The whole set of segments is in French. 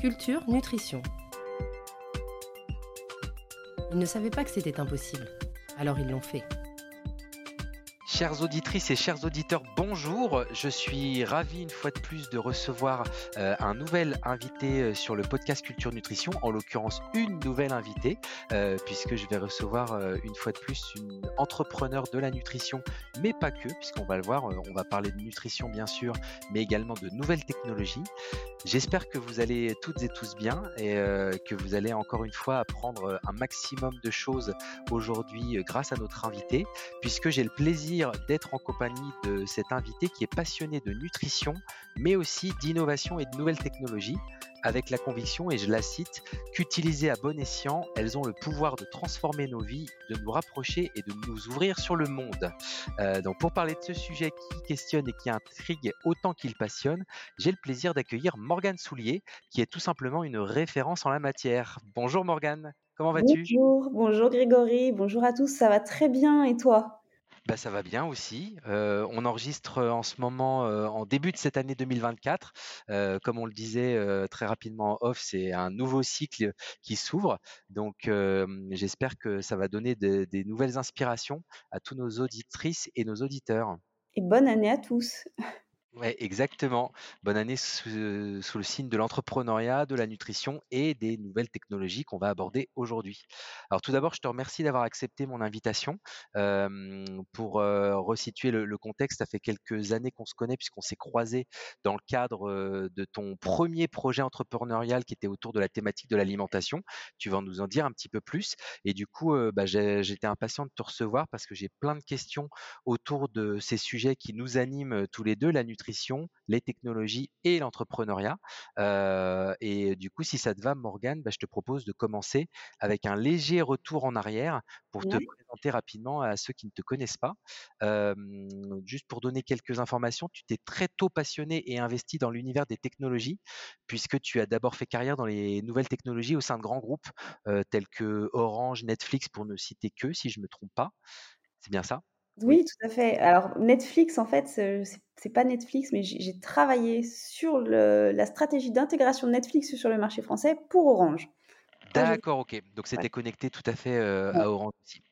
Culture, nutrition. Ils ne savaient pas que c'était impossible, alors ils l'ont fait. Chères auditrices et chers auditeurs, bonjour. Je suis ravi une fois de plus de recevoir euh, un nouvel invité euh, sur le podcast Culture Nutrition, en l'occurrence une nouvelle invitée, euh, puisque je vais recevoir une fois de plus une entrepreneur de la nutrition, mais pas que, puisqu'on va le voir, on va parler de nutrition bien sûr, mais également de nouvelles technologies. J'espère que vous allez toutes et tous bien et que vous allez encore une fois apprendre un maximum de choses aujourd'hui grâce à notre invité, puisque j'ai le plaisir d'être en compagnie de cet invité qui est passionné de nutrition, mais aussi d'innovation et de nouvelles technologies, avec la conviction, et je la cite, qu'utilisées à bon escient, elles ont le pouvoir de transformer nos vies, de nous rapprocher et de nous ouvrir sur le monde. Euh, donc pour parler de ce sujet qui questionne et qui intrigue autant qu'il passionne, j'ai le plaisir d'accueillir Morgane Soulier, qui est tout simplement une référence en la matière. Bonjour Morgane, comment vas-tu? Bonjour, bonjour Grégory, bonjour à tous, ça va très bien et toi? Bah, ça va bien aussi. Euh, on enregistre euh, en ce moment, euh, en début de cette année 2024. comme on le disait très rapidement en off, c'est un nouveau cycle qui s'ouvre. Donc, j'espère que ça va donner des nouvelles inspirations à tous nos auditrices et nos auditeurs. Et bonne année à tous. Ouais, exactement. Bonne année sous, le signe de l'entrepreneuriat, de la nutrition et des nouvelles technologies qu'on va aborder aujourd'hui. Alors tout d'abord, je te remercie d'avoir accepté mon invitation. pour resituer le, contexte, ça fait quelques années qu'on se connaît puisqu'on s'est croisés dans le cadre de ton premier projet entrepreneurial qui était autour de la thématique de l'alimentation. Tu vas nous en dire un petit peu plus. Et du coup, bah, j'étais impatient de te recevoir parce que j'ai plein de questions autour de ces sujets qui nous animent tous les deux, la nutrition les technologies et l'entrepreneuriat. Euh, et du coup, si ça te va, Morgane, bah, je te propose de commencer avec un léger retour en arrière pour te présenter rapidement à ceux qui ne te connaissent pas. juste pour donner quelques informations, tu t'es très tôt passionné et investi dans l'univers des technologies, puisque tu as d'abord fait carrière dans les nouvelles technologies au sein de grands groupes euh, tels que Orange, Netflix, pour ne citer que, si je ne me trompe pas. C'est bien ça? Oui, tout à fait. Alors Netflix, en fait, c'est pas Netflix, mais j'ai travaillé sur la stratégie d'intégration de Netflix sur le marché français pour Orange. D'accord, OK. Donc c'était connecté tout à fait, à Orange aussi.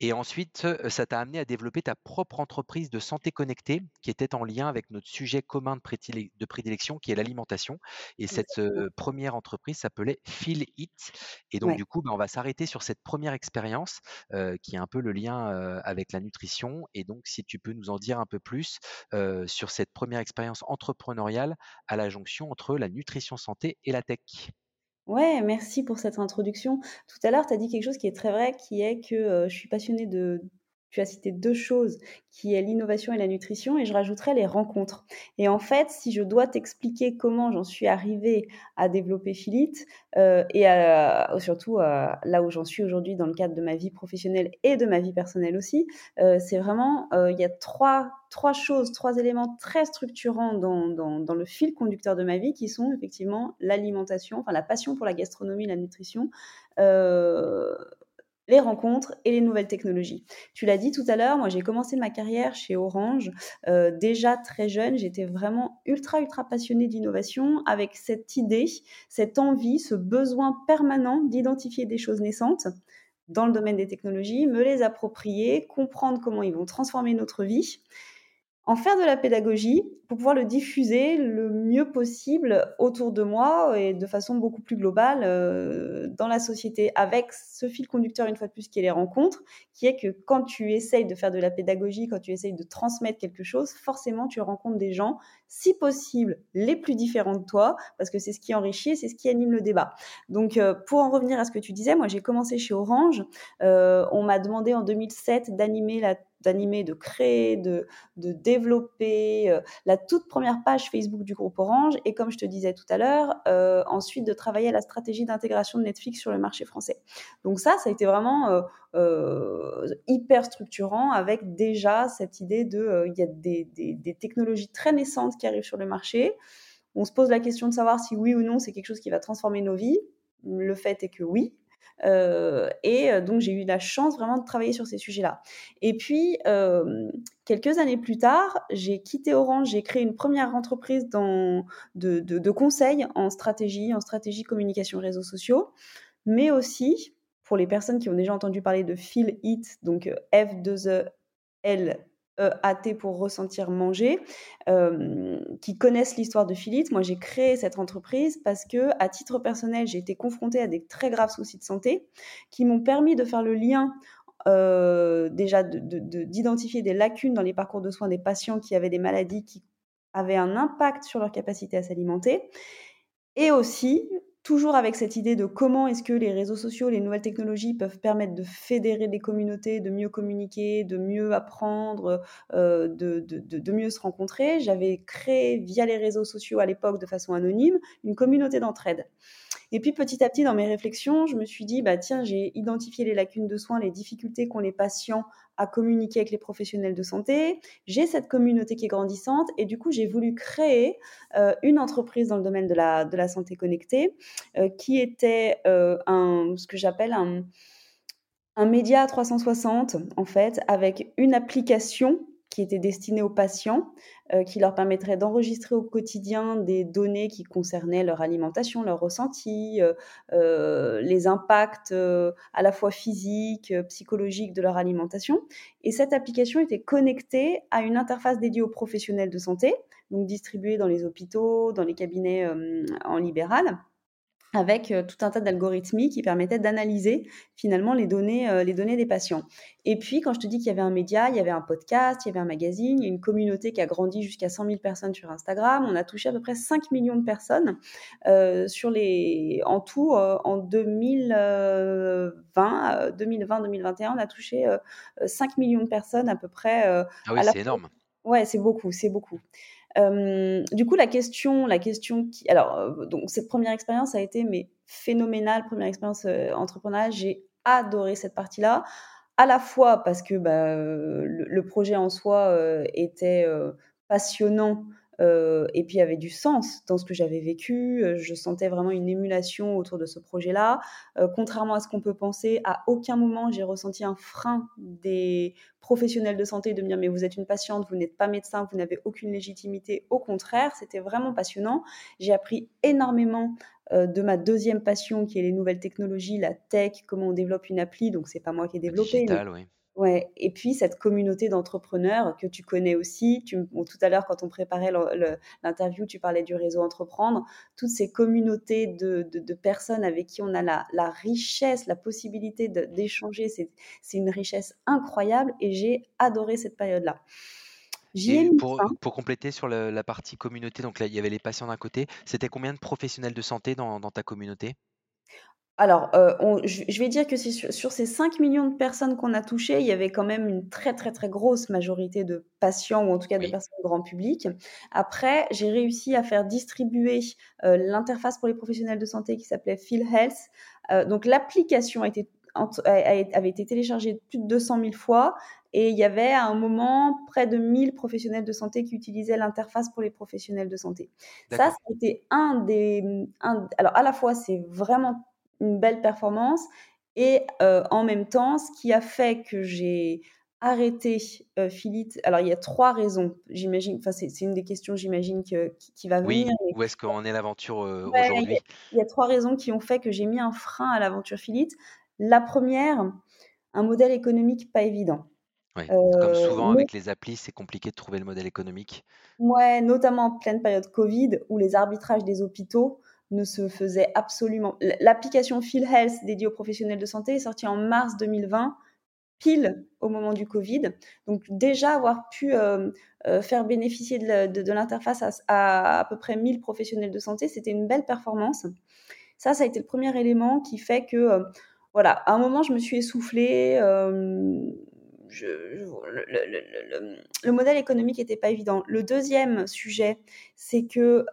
Et ensuite, ça t'a amené à développer ta propre entreprise de santé connectée qui était en lien avec notre sujet commun de prédilection qui est l'alimentation. Et cette, première entreprise s'appelait Feel It. Et donc du coup, bah, on va s'arrêter sur cette première expérience, qui est un peu le lien, avec la nutrition. Et donc si tu peux nous en dire un peu plus, sur cette première expérience entrepreneuriale à la jonction entre la nutrition santé et la tech? Ouais, merci pour cette introduction. Tout à l'heure, tu as dit quelque chose qui est très vrai, qui est que, je suis passionnée de tu as cité deux choses, qui est l'innovation et la nutrition, et je rajouterais les rencontres. Et en fait, si je dois t'expliquer comment j'en suis arrivée à développer Philite, euh, et surtout là où j'en suis aujourd'hui dans le cadre de ma vie professionnelle et de ma vie personnelle aussi, euh, c'est vraiment, euh, il y a trois, trois choses, trois éléments très structurants dans, dans, dans, le fil conducteur de ma vie qui sont effectivement l'alimentation, enfin la passion pour la gastronomie, la nutrition, les rencontres et les nouvelles technologies. Tu l'as dit tout à l'heure, moi j'ai commencé ma carrière chez Orange euh, déjà très jeune, j'étais vraiment ultra ultra passionnée d'innovation avec cette idée, cette envie, ce besoin permanent d'identifier des choses naissantes dans le domaine des technologies, me les approprier, comprendre comment ils vont transformer notre vie en faire de la pédagogie pour pouvoir le diffuser le mieux possible autour de moi et de façon beaucoup plus globale euh, dans la société, avec ce fil conducteur, une fois de plus, qui est les rencontres, qui est que quand tu essayes de faire de la pédagogie, quand tu essayes de transmettre quelque chose, forcément, tu rencontres des gens, si possible, les plus différents de toi, parce que c'est ce qui enrichit, c'est ce qui anime le débat. Donc, euh, pour en revenir à ce que tu disais, moi, j'ai commencé chez Orange. Euh, on m'a demandé en 2007 d'animer la d'animer, de créer, de, de développer euh, la toute première page Facebook du groupe Orange et comme je te disais tout à l'heure, euh, ensuite de travailler à la stratégie d'intégration de Netflix sur le marché français. Donc ça, ça a été vraiment euh, hyper structurant avec déjà cette idée de, il y a des, des, des technologies très naissantes qui arrivent sur le marché. On se pose la question de savoir si oui ou non c'est quelque chose qui va transformer nos vies. Le fait est que oui, et donc j'ai eu la chance vraiment de travailler sur ces sujets-là. Et puis, quelques années plus tard, j'ai quitté Orange, j'ai créé une première entreprise dans, de, de, conseils en stratégie, en stratégie communication réseaux sociaux, mais aussi pour les personnes qui ont déjà entendu parler de Feel It, donc F2E L pour ressentir manger, qui connaissent l'histoire de Philippe. Moi, j'ai créé cette entreprise parce que, à titre personnel, j'ai été confrontée à des très graves soucis de santé qui m'ont permis de faire le lien. déjà d'identifier des lacunes dans les parcours de soins des patients qui avaient des maladies qui avaient un impact sur leur capacité à s'alimenter et aussi toujours avec cette idée de comment est-ce que les réseaux sociaux, les nouvelles technologies peuvent permettre de fédérer des communautés, de mieux communiquer, de mieux apprendre, euh, de, de, de, mieux se rencontrer. J'avais créé via les réseaux sociaux à l'époque de façon anonyme une communauté d'entraide. Et puis petit à petit, dans mes réflexions, je me suis dit, bah tiens, j'ai identifié les lacunes de soins, les difficultés qu'ont les patients à communiquer avec les professionnels de santé. J'ai cette communauté qui est grandissante et du coup, j'ai voulu créer euh, une entreprise dans le domaine de la, de la santé connectée euh, qui était euh, un, ce que j'appelle un, un média 360 en fait, avec une application qui était destiné aux patients, euh, qui leur permettrait d'enregistrer au quotidien des données qui concernaient leur alimentation, leur ressenti, euh, euh, les impacts à la fois physiques, psychologiques de leur alimentation. Et cette application était connectée à une interface dédiée aux professionnels de santé, donc distribuée dans les hôpitaux, dans les cabinets en libéral avec tout un tas d'algorithmes qui permettaient d'analyser finalement les données, les données des patients. Et puis, quand je te dis qu'il y avait un média, il y avait un podcast, il y avait un magazine, il y a une communauté qui a grandi jusqu'à 100 000 personnes sur Instagram. On a touché à peu près 5 millions de personnes sur les, en tout en 2020, 2020-2021. On a touché 5 millions de personnes à peu près. ah oui, c'est énorme. Ouais, c'est beaucoup, c'est beaucoup du coup, la question, la question qui, alors, donc cette première expérience a été mais phénoménale, première expérience entrepreneuriale. J'ai adoré cette partie-là, à la fois parce que bah, le, projet en soi était passionnant et puis avait du sens dans ce que j'avais vécu. Je sentais vraiment une émulation autour de ce projet-là. contrairement à ce qu'on peut penser, à aucun moment j'ai ressenti un frein des professionnels de santé de me dire mais vous êtes une patiente, vous n'êtes pas médecin, vous n'avez aucune légitimité. Au contraire, c'était vraiment passionnant. J'ai appris énormément de ma deuxième passion qui est les nouvelles technologies, la tech, comment on développe une appli. Donc c'est pas moi qui ai développé. Digital, oui Ouais, et puis cette communauté d'entrepreneurs que tu connais aussi. Tu, tout à l'heure, quand on préparait l'interview, tu parlais du réseau Entreprendre. Toutes ces communautés de, de, personnes avec qui on a la, la richesse, la possibilité d'échanger, c'est une richesse incroyable et j'ai adoré cette période-là. Pour, pour, compléter sur la partie communauté, donc là, il y avait les patients d'un côté. C'était combien de professionnels de santé dans, dans ta communauté? Alors, euh, je vais dire que sur, ces 5 millions de personnes qu'on a touchées, il y avait quand même une très, très, très grosse majorité de patients ou en tout cas de personnes grand public. Après, j'ai réussi à faire distribuer euh, l'interface pour les professionnels de santé qui s'appelait Feel Health. Euh, donc, l'application avait été téléchargée plus de 200 000 fois et il y avait à un moment près de 1000 professionnels de santé qui utilisaient l'interface pour les professionnels de santé. Ça, c'était un des... alors, à la fois, c'est vraiment une belle performance. Et en même temps, ce qui a fait que j'ai arrêté euh, Philippe, alors il y a trois raisons, j'imagine, enfin c'est une des questions, j'imagine, qui, va venir. Oui, où est-ce qu'on est l'aventure aujourd'hui? il, y a trois raisons qui ont fait que j'ai mis un frein à l'aventure Philippe. La première, un modèle économique pas évident. Comme souvent avec les applis, c'est compliqué de trouver le modèle économique. Ouais, notamment en pleine période Covid, où les arbitrages des hôpitaux ne se faisait absolument. L'application Feel Health dédiée aux professionnels de santé est sortie en mars 2020, pile au moment du Covid. Donc déjà avoir pu euh, euh, faire bénéficier de l'interface à, à, peu près 1000 professionnels de santé, c'était une belle performance. Ça, ça a été le premier élément qui fait que, euh, voilà, à un moment, je me suis essoufflée. Je, le, le, modèle économique n'était pas évident. Le deuxième sujet, c'est que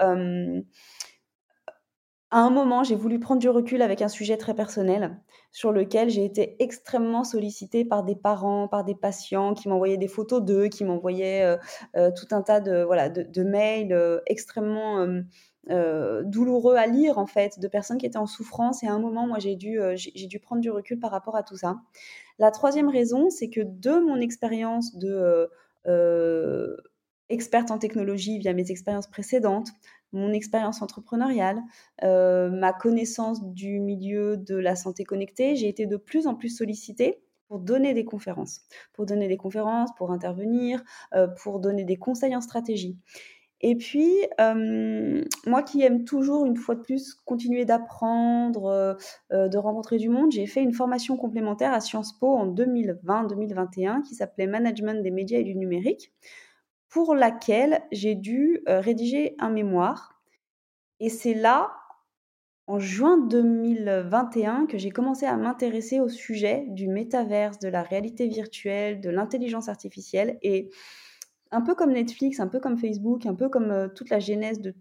à un moment, j'ai voulu prendre du recul avec un sujet très personnel sur lequel j'ai été extrêmement sollicitée par des parents, par des patients qui m'envoyaient des photos d'eux, qui m'envoyaient euh, euh, tout un tas de, voilà, de, mails euh, douloureux à lire en fait, de personnes qui étaient en souffrance. Et à un moment, moi, j'ai dû, j'ai dû prendre du recul par rapport à tout ça. La troisième raison, c'est que de mon expérience de experte en technologie via mes expériences précédentes, mon expérience entrepreneuriale, euh, ma connaissance du milieu de la santé connectée, j'ai été de plus en plus sollicitée pour donner des conférences, pour donner des conférences, pour intervenir, euh, pour donner des conseils en stratégie. Et puis, euh, moi qui aime toujours, une fois de plus, continuer d'apprendre, de rencontrer du monde, j'ai fait une formation complémentaire à Sciences Po en 2020-2021 qui s'appelait Management des médias et du numérique pour laquelle j'ai dû rédiger un mémoire. Et c'est là, en juin 2021, que j'ai commencé à m'intéresser au sujet du métaverse, de la réalité virtuelle, de l'intelligence artificielle. Et un peu comme Netflix, un peu comme Facebook, un peu comme toute la genèse de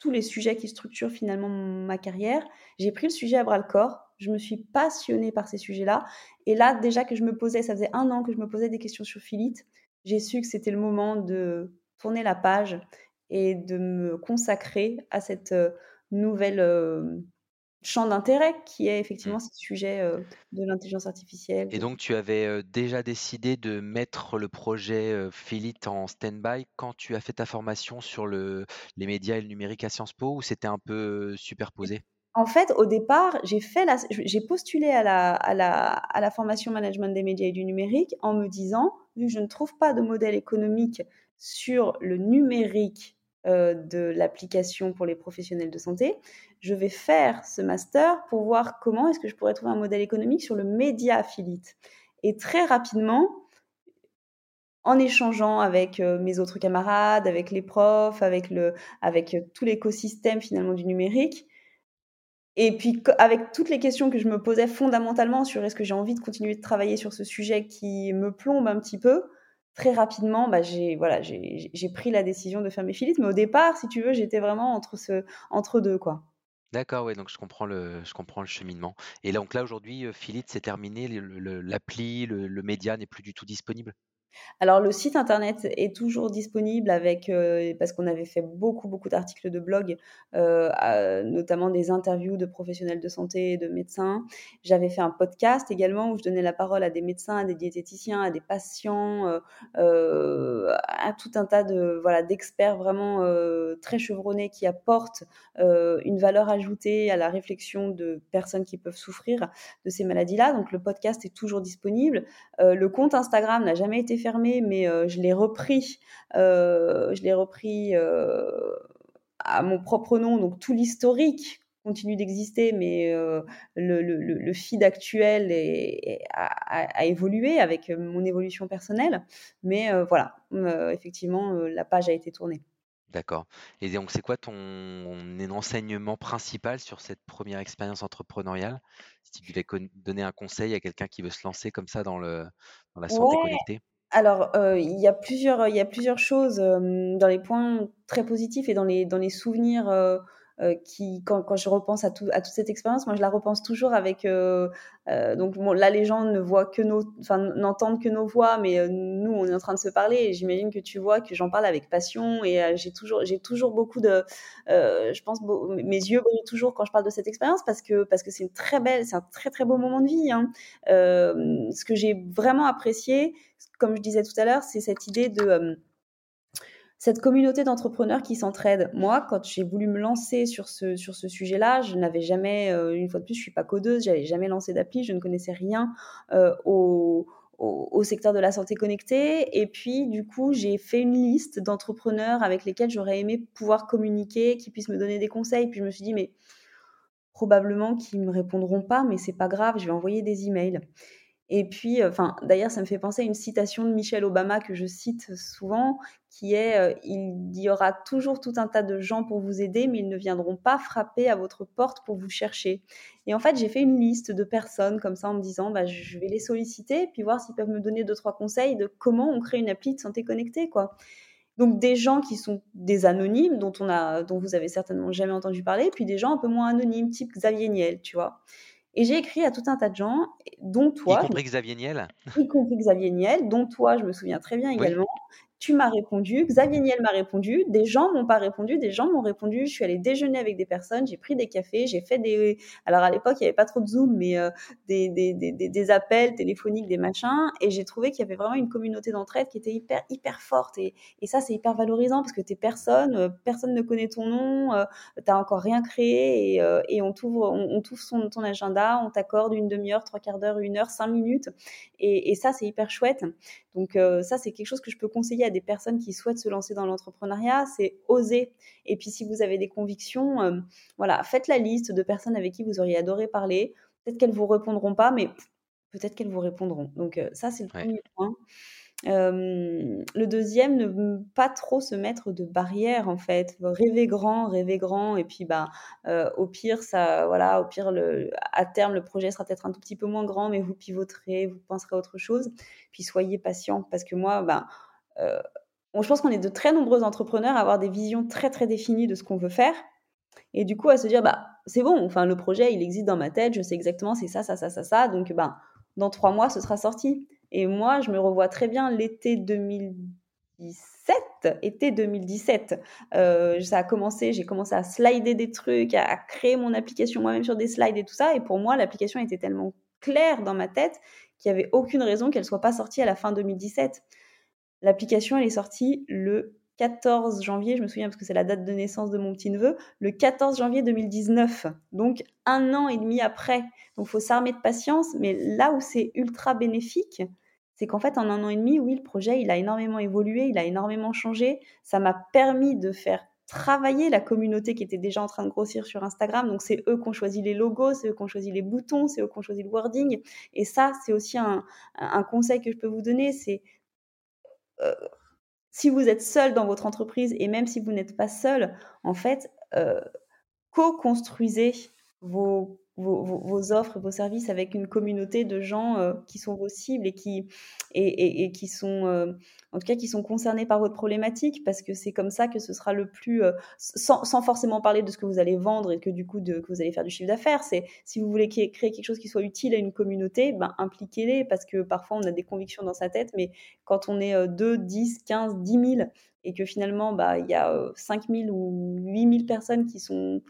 tous les sujets qui structurent finalement ma carrière, j'ai pris le sujet à bras le corps. Je me suis passionnée par ces sujets-là. Et là, déjà que je me posais, ça faisait un an que je me posais des questions sur Philippe, j'ai su que c'était le moment de tourner la page et de me consacrer à cette nouvelle champ d'intérêt qui est effectivement mmh. ce sujet de l'intelligence artificielle. Et donc tu avais déjà décidé de mettre le projet Philip en stand-by quand tu as fait ta formation sur le, les médias et le numérique à Sciences Po ou c'était un peu superposé? En fait, au départ, j'ai fait j'ai postulé à la, à, la, à la formation management des médias et du numérique en me disant, vu que je ne trouve pas de modèle économique sur le numérique euh, de l'application pour les professionnels de santé, je vais faire ce master pour voir comment est-ce que je pourrais trouver un modèle économique sur le média affiliate. Et très rapidement, en échangeant avec euh, mes autres camarades, avec les profs, avec, le, avec euh, tout l'écosystème finalement du numérique, et puis, avec toutes les questions que je me posais fondamentalement sur est-ce que j'ai envie de continuer de travailler sur ce sujet qui me plombe un petit peu, très rapidement, bah, j'ai voilà, j'ai pris la décision de faire mes. Mais au départ, si tu veux, j'étais vraiment entre, ce, entre deux. quoi. D'accord, ouais, donc je comprends le, je comprends le cheminement. Et donc là, aujourd'hui, euh, Philippe, c'est terminé, l'appli, le média n'est plus du tout disponible? Alors le site internet est toujours disponible avec euh, parce qu'on avait fait beaucoup beaucoup d'articles de blog, euh, notamment des interviews de professionnels de santé et de médecins. J'avais fait un podcast également où je donnais la parole à des médecins, à des diététiciens, à des patients, euh, à tout un tas de voilà d'experts vraiment très chevronnés qui apportent une valeur ajoutée à la réflexion de personnes qui peuvent souffrir de ces maladies-là. Donc le podcast est toujours disponible. le compte Instagram n'a jamais été fermé, mais je l'ai repris. je l'ai repris à mon propre nom, donc tout l'historique continue d'exister, mais le, le, feed actuel est, a, évolué avec mon évolution personnelle. Mais voilà, effectivement, la page a été tournée. D'accord. Et donc, c'est quoi ton enseignement principal sur cette première expérience entrepreneuriale? Si tu devais donner un conseil à quelqu'un qui veut se lancer comme ça dans, le, dans la santé connectée? Alors, il y a plusieurs, il y a plusieurs choses, dans les points très positifs et dans les souvenirs, euh, qui, quand, je repense à, tout, à toute cette expérience, moi je la repense toujours avec. Euh, euh, donc là, les gens ne voient que nos, enfin n'entendent que nos voix, mais nous, on est en train de se parler. Et j'imagine que tu vois que j'en parle avec passion et j'ai toujours, j'ai toujours beaucoup de, je pense, mes yeux brillent toujours quand je parle de cette expérience parce que parce que c'est une très belle, c'est un très très beau moment de vie. Hein. ce que j'ai vraiment apprécié, comme je disais tout à l'heure, c'est cette idée de cette communauté d'entrepreneurs qui s'entraident. Moi, quand j'ai voulu me lancer sur ce, sur ce sujet-là, je n'avais jamais, euh, une fois de plus, je suis pas codeuse, j'avais jamais lancé d'appli, je ne connaissais rien euh, au, au, secteur de la santé connectée. Et puis, du coup, j'ai fait une liste d'entrepreneurs avec lesquels j'aurais aimé pouvoir communiquer, qui puissent me donner des conseils. Puis je me suis dit, mais probablement qu'ils me répondront pas, mais c'est pas grave, je vais envoyer des emails. Et puis, enfin, d'ailleurs, ça me fait penser à une citation de Michelle Obama que je cite souvent, qui est Il y aura toujours tout un tas de gens pour vous aider, mais ils ne viendront pas frapper à votre porte pour vous chercher. Et en fait, j'ai fait une liste de personnes comme ça en me disant bah, Je vais les solliciter, puis voir s'ils peuvent me donner deux, trois conseils de comment on crée une appli de santé connectée, quoi. Donc des gens qui sont des anonymes dont on a, dont vous avez certainement jamais entendu parler, puis des gens un peu moins anonymes, type Xavier Niel, tu vois. Et j'ai écrit à tout un tas de gens, dont toi. Y compris Xavier Niel. Y compris Xavier Niel, dont toi, je me souviens très bien également, tu m'as répondu, Xavier Niel m'a répondu, des gens m'ont pas répondu, des gens m'ont répondu. Je suis allée déjeuner avec des personnes, j'ai pris des cafés, j'ai fait des. Alors à l'époque, il n'y avait pas trop de Zoom, mais euh, des, appels téléphoniques, des machins. Et j'ai trouvé qu'il y avait vraiment une communauté d'entraide qui était hyper, hyper forte. Et, et ça, c'est hyper valorisant parce que tu es personne, euh, personne ne connaît ton nom, euh, tu n'as encore rien créé et, on t'ouvre on, ton agenda, on t'accorde une demi-heure, trois quarts d'heure, une heure, cinq minutes. Et, et ça, c'est hyper chouette. Donc ça, c'est quelque chose que je peux conseiller à des personnes qui souhaitent se lancer dans l'entrepreneuriat, c'est oser. Et puis si vous avez des convictions, euh, voilà, faites la liste de personnes avec qui vous auriez adoré parler. Peut-être qu'elles vous répondront pas, mais peut-être qu'elles vous répondront. Donc euh, ça, c'est le premier point. Euh, le deuxième, ne pas trop se mettre de barrières en fait. Rêver grand, rêver grand, et puis bah au pire ça, voilà, au pire à terme le projet sera peut-être un tout petit peu moins grand, mais vous pivoterez, vous penserez à autre chose. Puis soyez patient parce que moi, bah euh, je pense qu'on est de très nombreux entrepreneurs à avoir des visions très très définies de ce qu'on veut faire. Et du coup, à se dire, bah, c'est bon, enfin, le projet, il existe dans ma tête, je sais exactement, c'est ça, ça, ça, ça, ça. Donc, bah, dans trois mois, ce sera sorti. Et moi, je me revois très bien l'été 2017. Été 2017. Euh, ça a commencé, j'ai commencé à slider des trucs, à, créer mon application moi-même sur des slides et tout ça. Et pour moi, l'application était tellement claire dans ma tête qu'il n'y avait aucune raison qu'elle soit pas sortie à la fin 2017. L'application, elle est sortie le 14 janvier, je me souviens parce que c'est la date de naissance de mon petit-neveu, le 14 janvier 2019, donc un an et demi après. Donc il faut s'armer de patience, mais là où c'est ultra bénéfique, c'est qu'en fait en un an et demi, oui, le projet, il a énormément évolué, il a énormément changé, ça m'a permis de faire travailler la communauté qui était déjà en train de grossir sur Instagram. Donc c'est eux qui ont choisi les logos, c'est eux qui ont choisi les boutons, c'est eux qui ont choisi le wording. Et ça, c'est aussi un, conseil que je peux vous donner, c'est euh, si vous êtes seul dans votre entreprise et même si vous n'êtes pas seul, en fait, euh, co-construisez vos vos, offres, vos services avec une communauté de gens euh, qui sont vos cibles et qui, et, qui sont, euh, en tout cas, qui sont concernés par votre problématique, parce que c'est comme ça que ce sera le plus, euh, sans, forcément parler de ce que vous allez vendre et que du coup, de, que vous allez faire du chiffre d'affaires. C'est si vous voulez créer quelque chose qui soit utile à une communauté, ben, impliquez-les, parce que parfois on a des convictions dans sa tête, mais quand on est 2, 10, 15, 10 000 et que finalement, bah, il y a 5 000 ou 8 000 personnes qui sont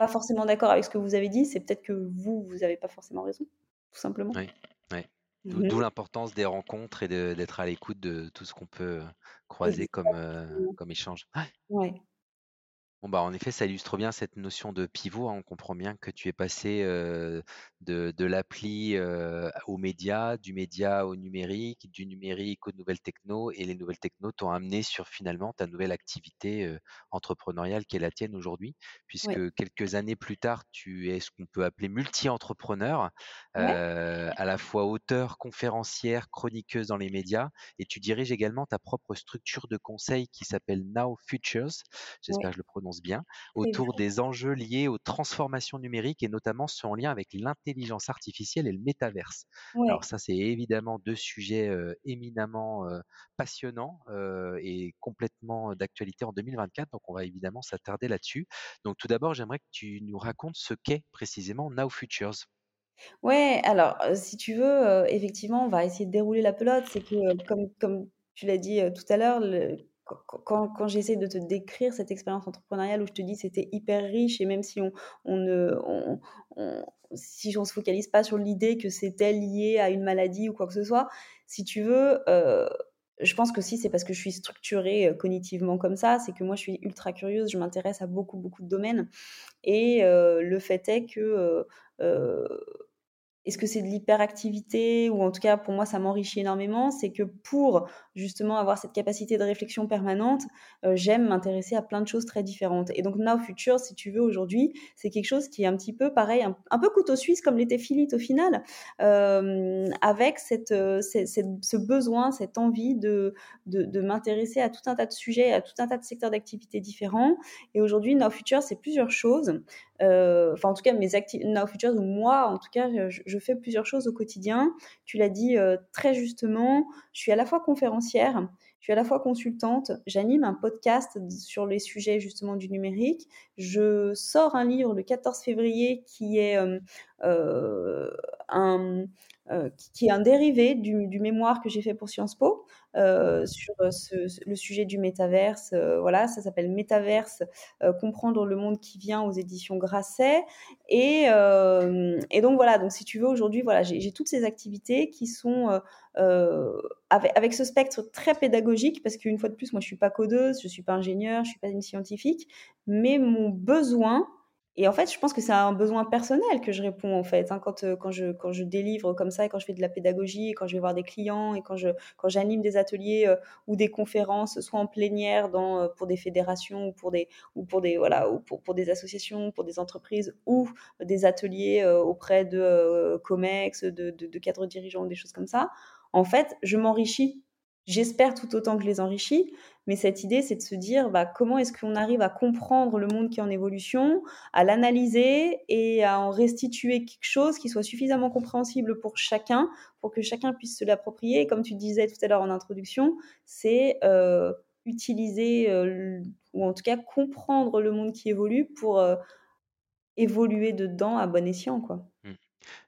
pas forcément d'accord avec ce que vous avez dit, c'est peut-être que vous, vous n'avez pas forcément raison, tout simplement. Oui, oui. Mmh d'où l'importance des rencontres et d'être à l'écoute de tout ce qu'on peut croiser comme, euh, comme échange. Ouais. Bon, bah, en effet, ça illustre bien cette notion de pivot, hein. On comprend bien que tu es passé, de de l'appli, aux médias, du média au numérique, du numérique aux nouvelles techno et les nouvelles techno t'ont amené sur finalement ta nouvelle activité, entrepreneuriale qui est la tienne aujourd'hui. Puisque quelques années plus tard, tu es ce qu'on peut appeler multi-entrepreneur, à la fois auteur, conférencière, chroniqueuse dans les médias et tu diriges également ta propre structure de conseil qui s'appelle Now Futures. J'espère que je le prononce bien, autour des enjeux liés aux transformations numériques et notamment ceux en lien avec l'intelligence artificielle et le métaverse. Alors ça, c'est évidemment deux sujets éminemment passionnants et complètement d'actualité en 2024. Donc on va évidemment s'attarder là-dessus. Donc tout d'abord, j'aimerais que tu nous racontes ce qu'est précisément Now Futures. Ouais, alors si tu veux, effectivement, on va essayer de dérouler la pelote. C'est que comme, comme tu l'as dit tout à l'heure, quand, quand j'essaie de te décrire cette expérience entrepreneuriale où je te dis c'était hyper riche et même si on, on ne on, si on se focalise pas sur l'idée que c'était lié à une maladie ou quoi que ce soit, si tu veux, euh, je pense que si c'est parce que je suis structurée euh, cognitivement comme ça, c'est que moi je suis ultra curieuse, je m'intéresse à beaucoup beaucoup de domaines. Et euh, le fait est que est-ce que c'est de l'hyperactivité ou en tout cas pour moi ça m'enrichit énormément C'est que pour justement avoir cette capacité de réflexion permanente, euh, j'aime m'intéresser à plein de choses très différentes. Et donc Now Future, si tu veux aujourd'hui, c'est quelque chose qui est un petit peu pareil, un, peu couteau suisse comme l'était Philippe au final, euh, avec cette, euh, ce besoin, cette envie de, de, de m'intéresser à tout un tas de sujets, à tout un tas de secteurs d'activité différents. Et aujourd'hui Now Future, c'est plusieurs choses. Euh, enfin en tout cas mes activités Now moi en tout cas je, fais plusieurs choses au quotidien. Tu l'as dit euh, très justement, je suis à la fois conférencière, je suis à la fois consultante, j'anime un podcast sur les sujets justement du numérique. Je sors un livre le 14 février qui est euh, un, qui est un dérivé du, du mémoire que j'ai fait pour Sciences Po. Euh, sur euh, le sujet du métaverse. Euh, voilà, ça s'appelle Métaverse, comprendre le monde qui vient aux éditions Grasset. Et, et donc voilà, donc si tu veux aujourd'hui, voilà, j'ai toutes ces activités qui sont avec, avec, ce spectre très pédagogique, parce qu'une fois de plus, moi je suis pas codeuse, je suis pas ingénieure, je suis pas une scientifique, mais mon besoin et en fait, je pense que c'est un besoin personnel que je réponds en fait. Hein, quand, euh, quand, je, quand je délivre comme ça, et quand je fais de la pédagogie, et quand je vais voir des clients, et quand, je, quand j'anime des ateliers euh, ou des conférences, soit en plénière euh, pour des fédérations ou pour des, ou pour des, voilà, ou pour, pour des associations, pour des entreprises, ou des ateliers auprès de COMEX, de, de, de cadres dirigeants, des choses comme ça, en fait, je m'enrichis J'espère tout autant que je les enrichis, mais cette idée, c'est de se dire bah, comment est-ce qu'on arrive à comprendre le monde qui est en évolution, à l'analyser et à en restituer quelque chose qui soit suffisamment compréhensible pour chacun, pour que chacun puisse se l'approprier. comme tu disais tout à l'heure en introduction, c'est euh, utiliser, euh, ou en tout cas comprendre le monde qui évolue pour euh, évoluer dedans à bon escient. Quoi.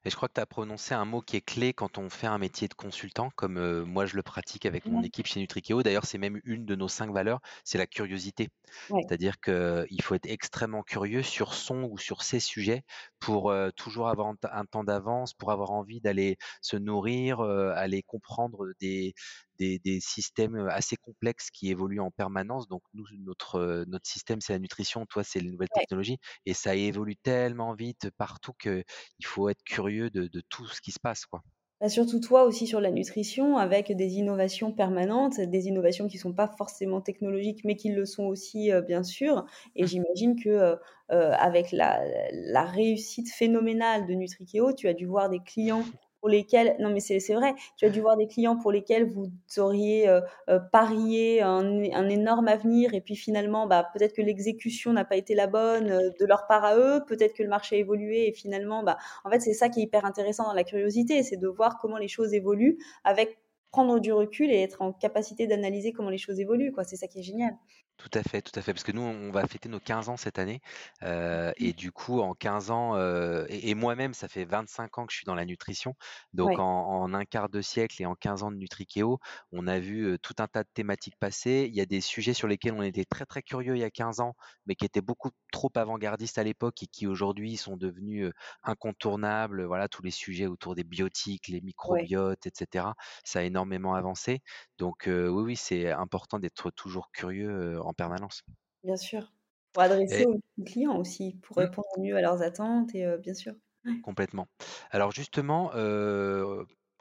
Mmh. Et je crois que tu as prononcé un mot qui est clé quand on fait un métier de consultant, comme euh, moi je le pratique avec mon équipe chez Nutrikeo. D'ailleurs, c'est même une de nos cinq valeurs, c'est la curiosité. C'est-à-dire qu'il faut être extrêmement curieux sur son ou sur ses sujets pour euh, toujours avoir un temps d'avance, pour avoir envie d'aller se nourrir, euh, aller comprendre des, des, systèmes assez complexes qui évoluent en permanence. Donc nous, notre, notre système, c'est la nutrition, toi, c'est les nouvelles technologies, et ça évolue tellement vite partout qu'il faut être curieux de, tout ce qui se passe, quoi. Bah, surtout toi aussi sur la nutrition, avec des innovations permanentes, des innovations qui ne sont pas forcément technologiques, mais qui le sont aussi, bien sûr. Et mmh. j'imagine que avec la, la, réussite phénoménale de Nutrikeo, tu as dû voir des clients pour lesquels, non mais c'est vrai, tu as dû voir des clients pour lesquels vous auriez euh, euh, parié un, un, énorme avenir et puis finalement, bah, peut-être que l'exécution n'a pas été la bonne euh, de leur part à eux, peut-être que le marché a évolué et finalement, bah, en fait, c'est ça qui est hyper intéressant dans la curiosité, c'est de voir comment les choses évoluent avec prendre du recul et être en capacité d'analyser comment les choses évoluent, quoi. C'est ça qui est génial. Tout à fait, tout à fait. Parce que nous, on va fêter nos 15 ans cette année. Euh, et du coup, en 15 ans, euh, et, moi-même, ça fait 25 ans que je suis dans la nutrition. Donc, en, un quart de siècle et en 15 ans de Nutrikeo, on a vu tout un tas de thématiques passer. Il y a des sujets sur lesquels on était très, très curieux il y a 15 ans, mais qui étaient beaucoup trop avant-gardistes à l'époque et qui aujourd'hui sont devenus incontournables. Voilà, tous les sujets autour des biotiques, les microbiotes, etc. Ça a énormément avancé. Donc, oui, oui, c'est important d'être toujours curieux en permanence. Bien sûr. Pour adresser aux clients aussi, pour mmh. répondre mieux à leurs attentes et bien sûr. Complètement. Alors justement,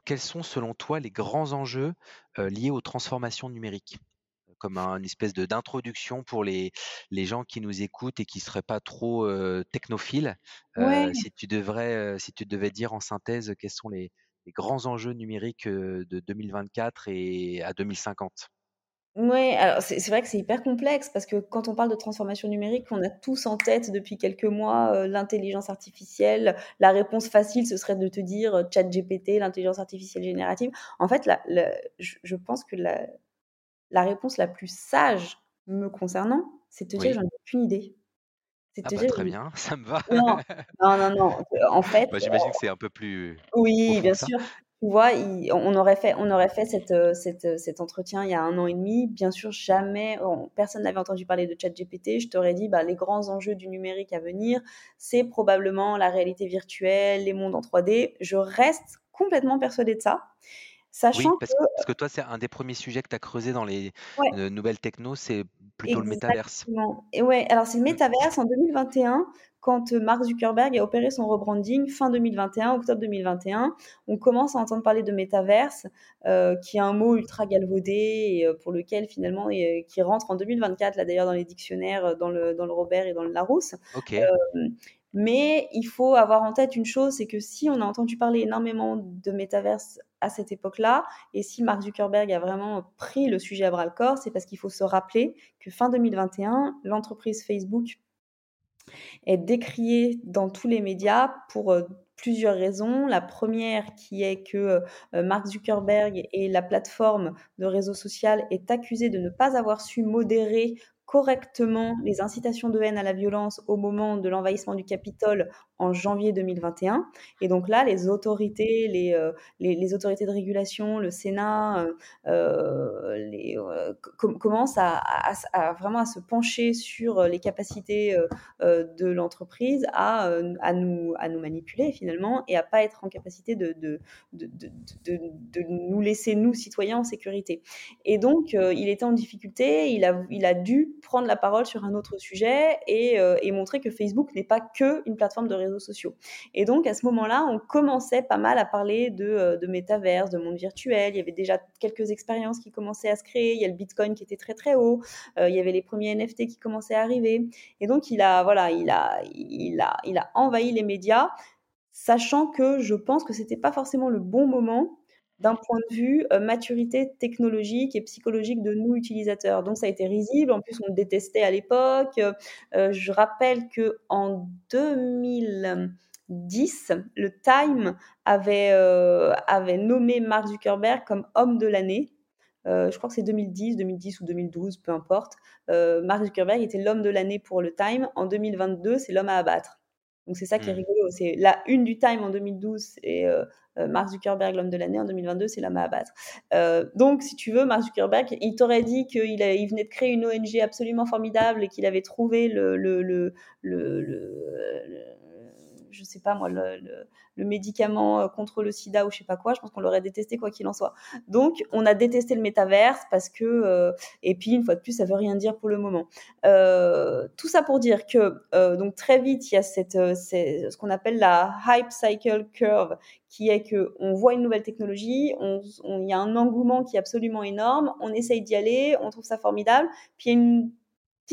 quels sont selon toi les grands enjeux liés aux transformations numériques? Comme une espèce de d'introduction pour les, les gens qui nous écoutent et qui ne seraient pas trop technophiles. si, tu devrais, si tu devais dire en synthèse quels sont les, les grands enjeux numériques de 2024 et à 2050 oui, alors c'est vrai que c'est hyper complexe parce que quand on parle de transformation numérique, on a tous en tête depuis quelques mois euh, l'intelligence artificielle. La réponse facile, ce serait de te dire euh, chat GPT, l'intelligence artificielle générative. En fait, la, je, pense que la, la, réponse la plus sage me concernant, c'est de te dire j'en ai aucune idée. C'est ah bah, très bien, ça me va. Non, non, non, non. En fait, bah, j'imagine que c'est un peu plus. Oui, bien sûr. Tu vois, on aurait fait, on aurait fait cette, euh, cette, euh, cet entretien il y a un an et demi. Bien sûr, jamais, personne n'avait entendu parler de ChatGPT. Je t'aurais dit, bah, les grands enjeux du numérique à venir, c'est probablement la réalité virtuelle, les mondes en 3D. Je reste complètement persuadée de ça. Sachant oui, parce que, parce que toi, c'est un des premiers sujets que tu as creusé dans les euh, nouvelles techno, c'est plutôt le métaverse. Et ouais, alors c'est le mmh. métaverse en 2021 quand Mark Zuckerberg a opéré son rebranding fin 2021, octobre 2021, on commence à entendre parler de métaverse, euh, qui est un mot ultra galvaudé et euh, pour lequel finalement, et, qui rentre en 2024, là d'ailleurs dans les dictionnaires, dans le, dans le Robert et dans le Larousse. mais il faut avoir en tête une chose, c'est que si on a entendu parler énormément de métaverse à cette époque-là, et si Mark Zuckerberg a vraiment pris le sujet à bras le corps, c'est parce qu'il faut se rappeler que fin 2021, l'entreprise Facebook est décriée dans tous les médias pour euh, plusieurs raisons. La première qui est que euh, Mark Zuckerberg et la plateforme de réseau social est accusé de ne pas avoir su modérer correctement les incitations de haine à la violence au moment de l'envahissement du Capitole en janvier 2021. Et donc là, les autorités, les, euh, les, autorités de régulation, le Sénat, les, commencent à, vraiment à se pencher sur les capacités de l'entreprise à, à, nous, à nous manipuler finalement et à pas être en capacité de, de, de, de nous laisser, nous, citoyens, en sécurité. Et donc, il était en difficulté, il a, il a dû prendre la parole sur un autre sujet et, et montrer que Facebook n'est pas que une plateforme de sociaux. Et donc, à ce moment-là, on commençait pas mal à parler de, de métaverse, de monde virtuel. Il y avait déjà quelques expériences qui commençaient à se créer. Il y a le Bitcoin qui était très, très haut. il y avait les premiers NFT qui commençaient à arriver. Et donc, il a, voilà, il a, il a, il a envahi les médias sachant que je pense que c'était pas forcément le bon moment d'un point de vue euh, maturité technologique et psychologique de nous utilisateurs. Donc ça a été risible. En plus, on le détestait à l'époque. Euh, je rappelle que en 2010, le Time avait, euh, avait nommé Mark Zuckerberg comme homme de l'année. je crois que c'est 2010, 2010 ou 2012, peu importe. Mark Zuckerberg était l'homme de l'année pour le Time. En 2022, c'est l'homme à abattre. Donc c'est ça qui est mmh. rigolo. C'est la une du Time en 2012 et euh, euh, Mark Zuckerberg l'homme de l'année en 2022, c'est la à abattre. Euh, donc si tu veux, Mark Zuckerberg, il t'aurait dit qu'il il venait de créer une ONG absolument formidable et qu'il avait trouvé le, le, le, le je sais pas moi, le, médicament euh, contre le sida ou je sais pas quoi, je pense qu'on l'aurait détesté quoi qu'il en soit. Donc, on a détesté le métaverse parce que, euh, et puis une fois de plus, ça veut rien dire pour le moment. Euh, tout ça pour dire que, donc très vite, il y a cette, ce qu'on appelle la hype cycle curve, qui est que on voit une nouvelle technologie, il y a un engouement qui est absolument énorme, on essaye d'y aller, on trouve ça formidable, puis il y a une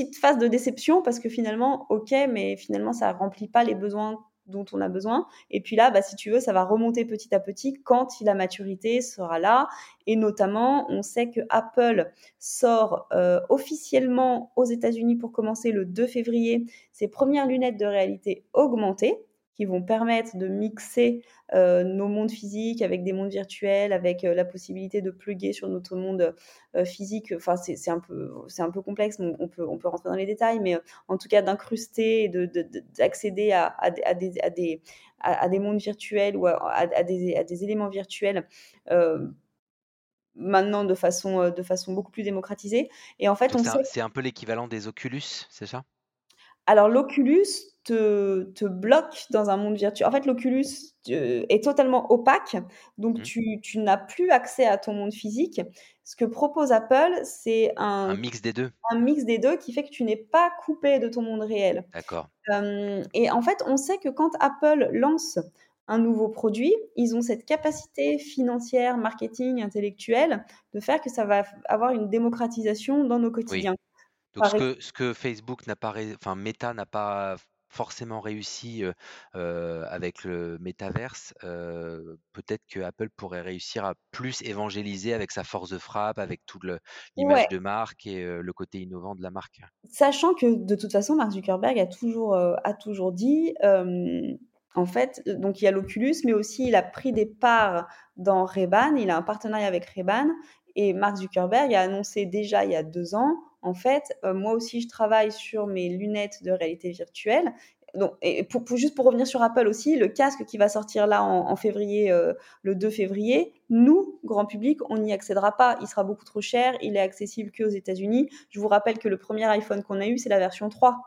petite phase de déception parce que finalement, ok, mais finalement, ça remplit pas les besoins dont on a besoin. Et puis là, bah, si tu veux, ça va remonter petit à petit quand la maturité sera là. Et notamment, on sait que Apple sort euh, officiellement aux États-Unis pour commencer le 2 février ses premières lunettes de réalité augmentée qui vont permettre de mixer euh, nos mondes physiques avec des mondes virtuels, avec euh, la possibilité de pluguer sur notre monde euh, physique. Enfin, c'est un peu, c'est un peu complexe. On, peut, on peut rentrer dans les détails, mais en tout cas d'incruster et d'accéder de, à, à, à, des, à, des, à, des mondes virtuels ou à, des, à des éléments virtuels. maintenant de façon, de façon beaucoup plus démocratisée. Et en fait, on C'est un peu l'équivalent des Oculus, c'est ça? Alors l'Oculus te, te, bloque dans un monde virtuel. En fait, l'Oculus est totalement opaque, donc mmh. tu, tu n'as plus accès à ton monde physique. Ce que propose Apple, c'est un, un, mix des deux. Un mix des deux qui fait que tu n'es pas coupé de ton monde réel. D'accord. et en fait, on sait que quand Apple lance un nouveau produit, ils ont cette capacité financière, marketing, intellectuelle de faire que ça va avoir une démocratisation dans nos quotidiens. Donc ce que, ce que Facebook n'a pas, enfin Meta n'a pas forcément réussi avec le métaverse, peut-être que Apple pourrait réussir à plus évangéliser avec sa force de frappe, avec toute l'image de marque et le côté innovant de la marque. Sachant que de toute façon, Mark Zuckerberg a toujours, a toujours dit, en fait, donc il y a l'Oculus, mais aussi il a pris des parts dans Ray-Ban, il a un partenariat avec Ray-Ban, et Mark Zuckerberg a annoncé déjà il y a deux ans en fait, euh, moi aussi, je travaille sur mes lunettes de réalité virtuelle. Donc, et pour, juste pour revenir sur Apple aussi, le casque qui va sortir là en, février, euh, le 2 février, nous, grand public, on n'y accédera pas. Il sera beaucoup trop cher. Il est accessible qu'aux États-Unis. Je vous rappelle que le premier iPhone qu'on a eu, c'est la version 3.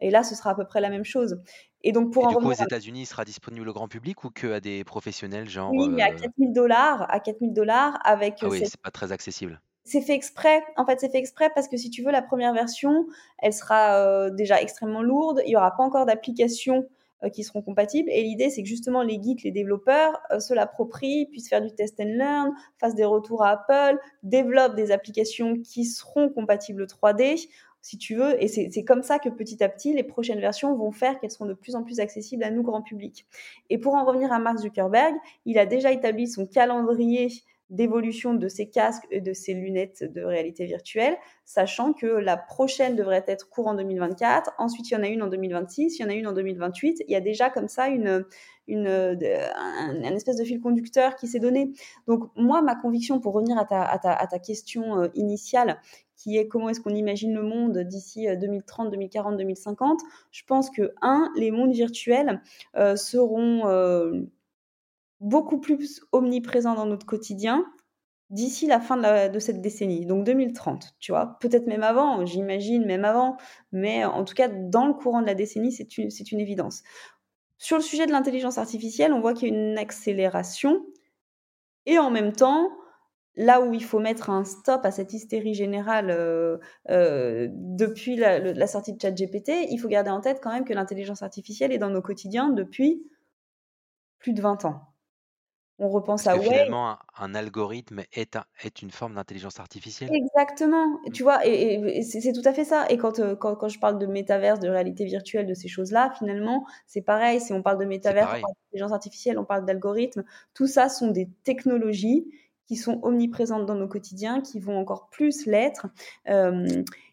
Et là, ce sera à peu près la même chose. Et donc, pour en coup, aux États-Unis, il sera disponible au grand public ou que à des professionnels genre Oui, mais à 4000 euh, dollars, à 4000 dollars avec. Ah oui, c'est pas très accessible c'est fait exprès. En fait, c'est fait exprès parce que si tu veux, la première version, elle sera euh, déjà extrêmement lourde. Il n'y aura pas encore d'applications euh, qui seront compatibles. Et l'idée, c'est que justement, les geeks, les développeurs euh, se l'approprient, puissent faire du test and learn, fassent des retours à Apple, développent des applications qui seront compatibles 3D si tu veux. Et c'est comme ça que petit à petit, les prochaines versions vont faire qu'elles seront de plus en plus accessibles à nous, grand public. Et pour en revenir à Mark Zuckerberg, il a déjà établi son calendrier d'évolution de ces casques et de ces lunettes de réalité virtuelle, sachant que la prochaine devrait être courant 2024. Ensuite, il y en a une en 2026, il y en a une en 2028. Il y a déjà comme ça une, une, un, espèce de fil conducteur qui s'est donné. Donc moi, ma conviction, pour revenir à ta, question euh, initiale, qui est comment est-ce qu'on imagine le monde d'ici 2030, 2040, 2050, je pense que, un, les mondes virtuels seront beaucoup plus omniprésents dans notre quotidien d'ici la fin de, cette décennie, donc 2030, tu vois. Peut-être même avant, j'imagine même avant, mais en tout cas, dans le courant de la décennie, c'est une, une évidence. Sur le sujet de l'intelligence artificielle, on voit qu'il y a une accélération, et en même temps, là où il faut mettre un stop à cette hystérie générale euh, euh, depuis la, la, sortie de ChatGPT, il faut garder en tête quand même que l'intelligence artificielle est dans nos quotidiens depuis plus de 20 ans. On repense à Finalement, un, algorithme est, est une forme d'intelligence artificielle. Exactement. Mmh. Tu vois, et, c'est tout à fait ça. Et quand, quand, quand, je parle de métaverse, de réalité virtuelle, de ces choses-là, finalement, c'est pareil. Si on parle de métaverse, on parle d'intelligence artificielle, on parle d'algorithme, tout ça sont des technologies qui sont omniprésentes dans nos quotidiens, qui vont encore plus l'être.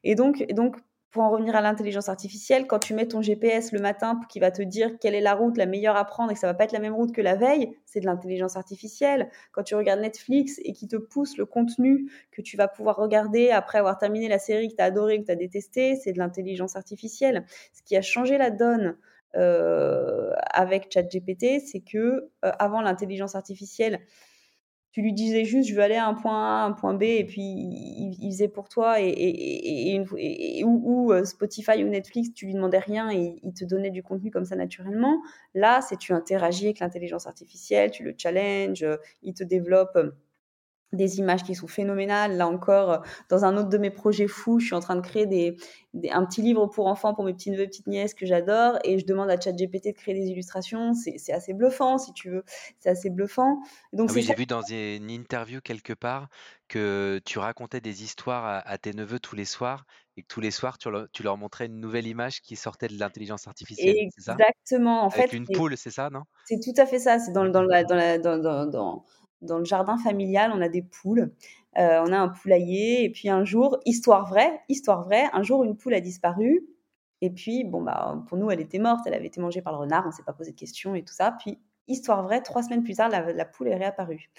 et donc, et donc pour en revenir à l'intelligence artificielle, quand tu mets ton GPS le matin qui va te dire quelle est la route la meilleure à prendre et que ça va pas être la même route que la veille, c'est de l'intelligence artificielle. Quand tu regardes Netflix et qui te pousse le contenu que tu vas pouvoir regarder après avoir terminé la série que tu as adorée, que tu as détestée, c'est de l'intelligence artificielle. Ce qui a changé la donne euh, avec ChatGPT, c'est que euh, avant l'intelligence artificielle, tu lui disais juste je veux aller à un point A, un point B, et puis il, faisait pour toi, et, et, ou, euh, Spotify ou Netflix, tu lui demandais rien et il te donnait du contenu comme ça naturellement. Là, c'est tu interagis avec l'intelligence artificielle, tu le challenges, il te développe des images qui sont phénoménales. Là encore, euh, dans un autre de mes projets fous, je suis en train de créer des, un petit livre pour enfants, pour mes petits neveux, petites nièces que j'adore, et je demande à ChatGPT de créer des illustrations. C'est assez bluffant, si tu veux. C'est assez bluffant. Donc ah oui, j'ai vu dans une interview quelque part que tu racontais des histoires à, tes neveux tous les soirs, et que tous les soirs, tu leur, tu leur montrais une nouvelle image qui sortait de l'intelligence artificielle. Exactement. En Avec une poule, c'est ça, non? C'est tout à fait ça. C'est dans, dans, la, dans, la, dans, dans dans le jardin familial, on a des poules. Euh, on a un poulailler. Et puis un jour, histoire vraie, histoire vraie, un jour, une poule a disparu. Et puis, bon, bah, pour nous, elle était morte. Elle avait été mangée par le renard. On s'est pas posé de questions et tout ça. Puis, histoire vraie, trois semaines plus tard, la, poule est réapparue.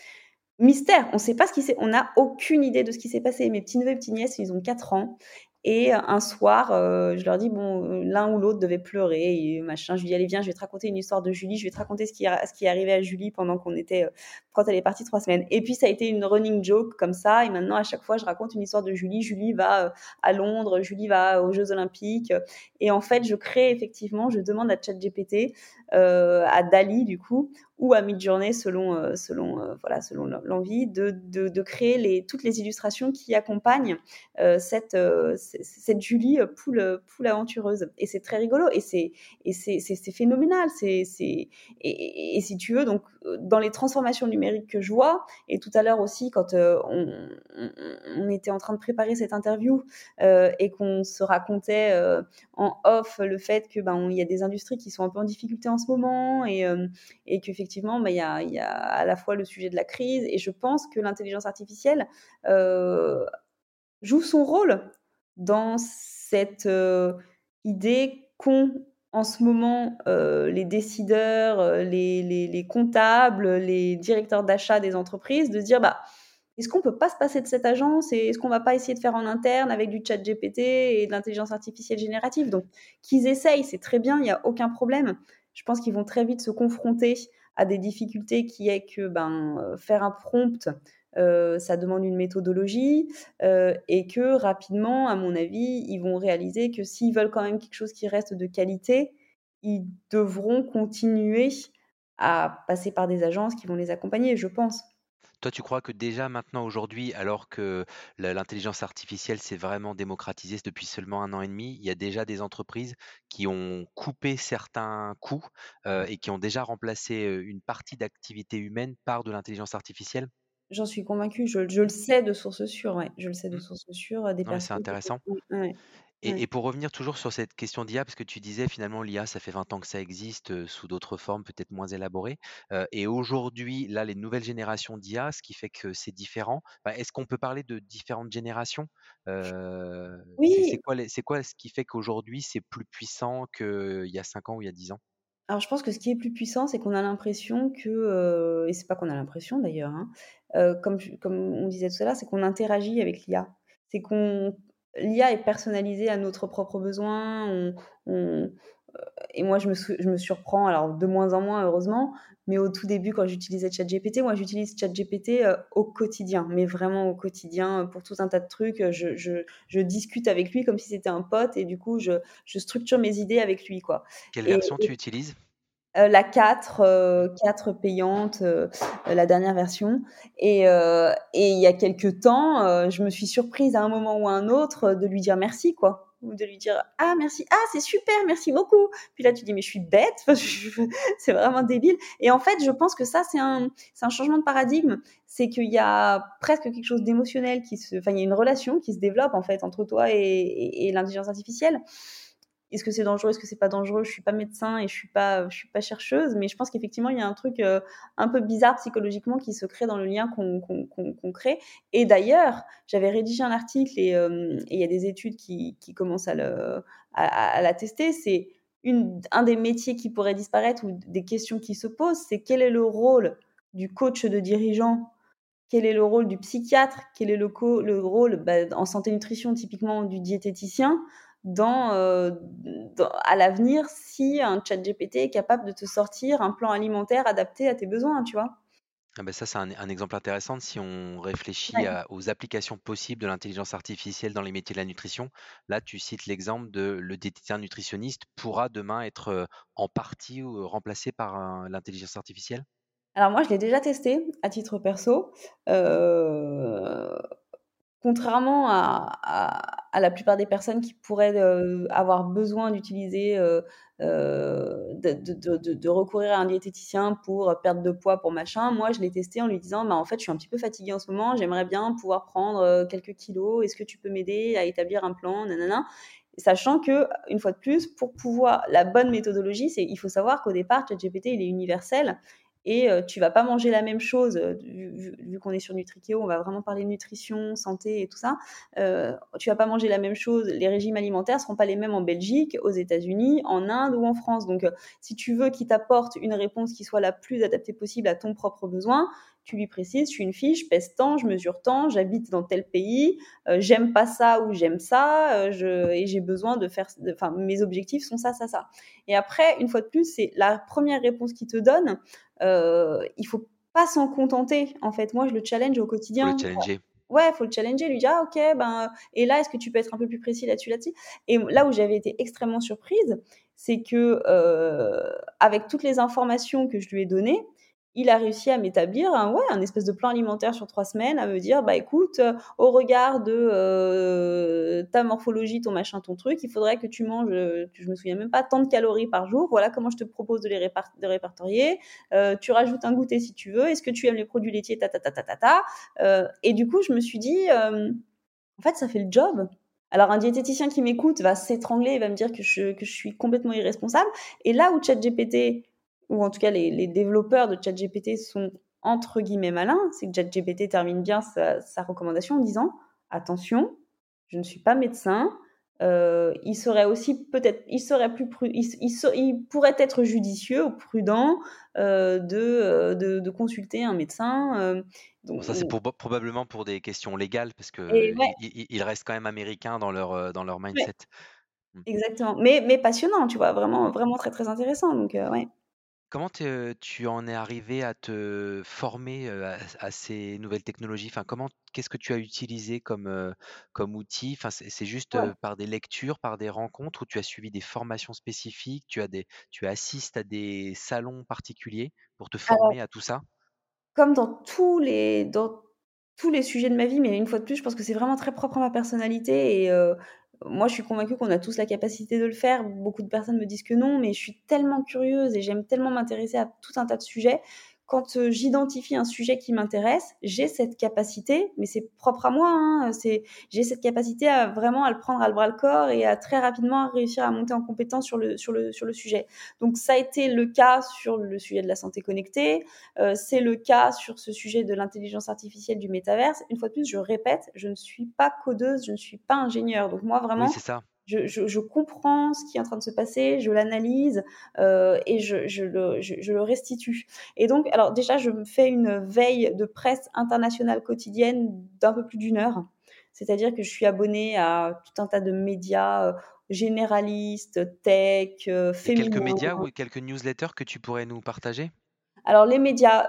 Mystère, on ne sait pas ce qui s'est, on n'a aucune idée de ce qui s'est passé. Mes petits neveux et petites nièces, ils ont 4 ans. Et un soir, euh, je leur dis, bon, euh, l'un ou l'autre devait pleurer, et machin. Je lui dis, allez, viens, je vais te raconter une histoire de Julie, je vais te raconter ce qui, ce qui est arrivé à Julie pendant qu'on était, euh, quand elle est partie trois semaines. Et puis, ça a été une running joke comme ça, et maintenant, à chaque fois, je raconte une histoire de Julie. Julie va à Londres, Julie va aux Jeux Olympiques. Et en fait, je crée effectivement, je demande à ChatGPT, à Dali, du coup, ou à Midjourney selon, euh, selon, euh, voilà, selon l'envie, de, de, créer les, toutes les illustrations qui accompagnent euh, cette, cette Julie poule, poule aventureuse. Et c'est très rigolo et c'est, phénoménal. C'est, et, et, si tu veux, donc, dans les transformations numériques que je vois, et tout à l'heure aussi, quand on, on, était en train de préparer cette interview et qu'on se racontait en off le fait que ben, il y a des industries qui sont un peu en difficulté en ce moment et, et qu'effectivement, effectivement, bah, il y, a, à la fois le sujet de la crise et je pense que l'intelligence artificielle euh, joue son rôle dans cette euh, idée qu'ont en ce moment euh, les décideurs, les, les, les, comptables, les directeurs d'achat des entreprises, de se dire bah, est-ce qu'on peut pas se passer de cette agence et est-ce qu'on va pas essayer de faire en interne avec du chat GPT et de l'intelligence artificielle générative? Donc, qu'ils essayent, c'est très bien, il n'y a aucun problème. Je pense qu'ils vont très vite se confronter à des difficultés qui est que ben, euh, faire un prompt, euh, ça demande une méthodologie euh, et que rapidement, à mon avis, ils vont réaliser que s'ils veulent quand même quelque chose qui reste de qualité, ils devront continuer à passer par des agences qui vont les accompagner, je pense. Toi, tu crois que déjà maintenant, aujourd'hui, alors que l'intelligence artificielle s'est vraiment démocratisée depuis seulement un an et demi, il y a déjà des entreprises qui ont coupé certains coûts et qui ont déjà remplacé une partie d'activité humaine par de l'intelligence artificielle? J'en suis convaincue, je, le sais de source sûre, ouais. je le sais de mmh. source sûre. Des c'est intéressant. Et, pour revenir toujours sur cette question d'IA, parce que tu disais finalement l'IA, ça fait 20 ans que ça existe sous d'autres formes, peut-être moins élaborées. et aujourd'hui, là, les nouvelles générations d'IA, ce qui fait que c'est différent. Bah, est-ce qu'on peut parler de différentes générations? Oui. C'est quoi, quoi ce qui fait qu'aujourd'hui, c'est plus puissant qu'il y a 5 ans ou il y a 10 ans? Alors je pense que ce qui est plus puissant, c'est qu'on a l'impression que, et c'est pas qu'on a l'impression d'ailleurs, hein, comme, comme on disait tout à l'heure, c'est qu'on interagit avec l'IA. c'est qu'on l'IA est personnalisée à notre propre besoin. et moi, je me, je me surprends, alors de moins en moins, heureusement, mais au tout début, quand j'utilisais ChatGPT, moi, j'utilise ChatGPT euh, au quotidien, mais vraiment au quotidien, pour tout un tas de trucs. Je, je, je discute avec lui comme si c'était un pote, et du coup, je, je, structure mes idées avec lui. Quoi. Quelle version tu utilises? Euh, la 4, 4 euh, payante, la dernière version. Et, et il y a quelques temps, je me suis surprise à un moment ou à un autre de lui dire merci, quoi. Ou de lui dire ah merci. Ah c'est super. Merci beaucoup puis là tu dis mais je suis bête. C'est vraiment débile et en fait je pense que ça c'est un c'est un changement de paradigme. C'est qu'il y a presque quelque chose d'émotionnel qui se enfin il y a une relation qui se développe en fait entre toi et l'intelligence artificielle est-ce que c'est dangereux, est-ce que c'est pas dangereux Je suis pas médecin et je suis pas, je suis pas chercheuse, mais je pense qu'effectivement il y a un truc euh, un peu bizarre psychologiquement qui se crée dans le lien qu'on crée. Et d'ailleurs, j'avais rédigé un article euh, et il y a des études qui, commencent à, le, la tester. C'est un des métiers qui pourrait disparaître ou des questions qui se posent, c'est quel est le rôle du coach de dirigeant? Quel est le rôle du psychiatre, quel est le, le rôle bah, en santé nutrition typiquement du diététicien, euh, dans, à l'avenir si un chat GPT est capable de te sortir un plan alimentaire adapté à tes besoins, tu vois. Ah ben ça, c'est un, exemple intéressant si on réfléchit aux applications possibles de l'intelligence artificielle dans les métiers de la nutrition. Là, tu cites l'exemple de le diététicien nutritionniste pourra demain être euh, en partie ou remplacé par l'intelligence artificielle? Alors moi, je l'ai déjà testé à titre perso. Euh, contrairement à, la plupart des personnes qui pourraient euh, avoir besoin d'utiliser, euh, euh, de, recourir à un diététicien pour perdre de poids, pour machin, moi je l'ai testé en lui disant, bah, en fait je suis un petit peu fatiguée en ce moment, j'aimerais bien pouvoir prendre quelques kilos, est-ce que tu peux m'aider à établir un plan, nanana? Sachant que, une fois de plus, pour pouvoir, la bonne méthodologie, c'est il faut savoir qu'au départ, ChatGPT, il est universel et tu vas pas manger la même chose, vu, qu'on est sur Nutrikeo, on va vraiment parler nutrition, santé et tout ça. Euh, tu vas pas manger la même chose. Les régimes alimentaires seront pas les mêmes en Belgique, aux États-Unis, en Inde ou en France. Donc, si tu veux qu'il t'apporte une réponse qui soit la plus adaptée possible à ton propre besoin, tu lui précises, je suis une fille, je pèse tant, je mesure tant, j'habite dans tel pays, euh, j'aime pas ça ou j'aime ça, euh, je, et j'ai besoin de faire, enfin, mes objectifs sont ça, ça, ça. Et après, une fois de plus, c'est la première réponse qu'il te donne, euh, il faut pas s'en contenter. En fait, moi, je le challenge au quotidien. Faut le challenger. Ouais, faut le challenger, lui dire ah, ok, ben et là, est-ce que tu peux être un peu plus précis là-dessus, là-dessus? Et là où j'avais été extrêmement surprise, c'est que euh, avec toutes les informations que je lui ai données, il a réussi à m'établir un, ouais, un espèce de plan alimentaire sur trois semaines, à me dire, bah écoute, euh, au regard de euh, ta morphologie, ton machin, ton truc, il faudrait que tu manges, euh, je me souviens même pas, tant de calories par jour. Voilà comment je te propose de les de répertorier. tu rajoutes un goûter si tu veux. Est-ce que tu aimes les produits laitiers, ta ta ta ta ta ta. et du coup, je me suis dit, en fait, ça fait le job. Alors, un diététicien qui m'écoute va s'étrangler et va me dire que je, que je suis complètement irresponsable. Et là où ChatGPT ou en tout cas les, développeurs de ChatGPT sont entre guillemets malins, c'est que ChatGPT termine bien sa, recommandation en disant attention, je ne suis pas médecin. Euh, il serait aussi peut-être, il serait plus, il, pourrait être judicieux ou prudent euh, euh, de, de, consulter un médecin. donc, ça c'est probablement pour des questions légales parce que ils, restent quand même américains dans leur dans leur mindset. Mmh. Exactement, mais, mais passionnant, tu vois, vraiment vraiment très très intéressant. Donc ouais. Comment tu en es arrivé à te former, à ces nouvelles technologies? Enfin, comment qu'est-ce que tu as utilisé comme, comme outil? Enfin, c'est juste, par des lectures, par des rencontres ou tu as suivi des formations spécifiques? Tu as des tu assistes à des salons particuliers pour te former à tout ça? comme dans tous les dans tous les sujets de ma vie, mais une fois de plus, je pense que c'est vraiment très propre à ma personnalité et moi, je suis convaincue qu'on a tous la capacité de le faire. Beaucoup de personnes me disent que non, mais je suis tellement curieuse et j'aime tellement m'intéresser à tout un tas de sujets quand euh, j'identifie un sujet qui m'intéresse, j'ai cette capacité, mais c'est propre à moi, hein, c'est, j'ai cette capacité à vraiment à le prendre à le bras le corps et à très rapidement réussir à monter en compétence sur le, sur le, sur le sujet. Donc ça a été le cas sur le sujet de la santé connectée, euh, c'est le cas sur ce sujet de l'intelligence artificielle du métaverse. Une fois de plus, je répète, je ne suis pas codeuse, je ne suis pas ingénieur. Donc moi vraiment, oui, c'est ça je, comprends ce qui est en train de se passer, je l'analyse euh, et je, le, restitue. Et donc, alors déjà, je me fais une veille de presse internationale quotidienne d'un peu plus d'une heure. C'est-à-dire que je suis abonnée à tout un tas de médias généralistes, tech, féminins. Quelques médias ou quelques newsletters que tu pourrais nous partager? Alors les médias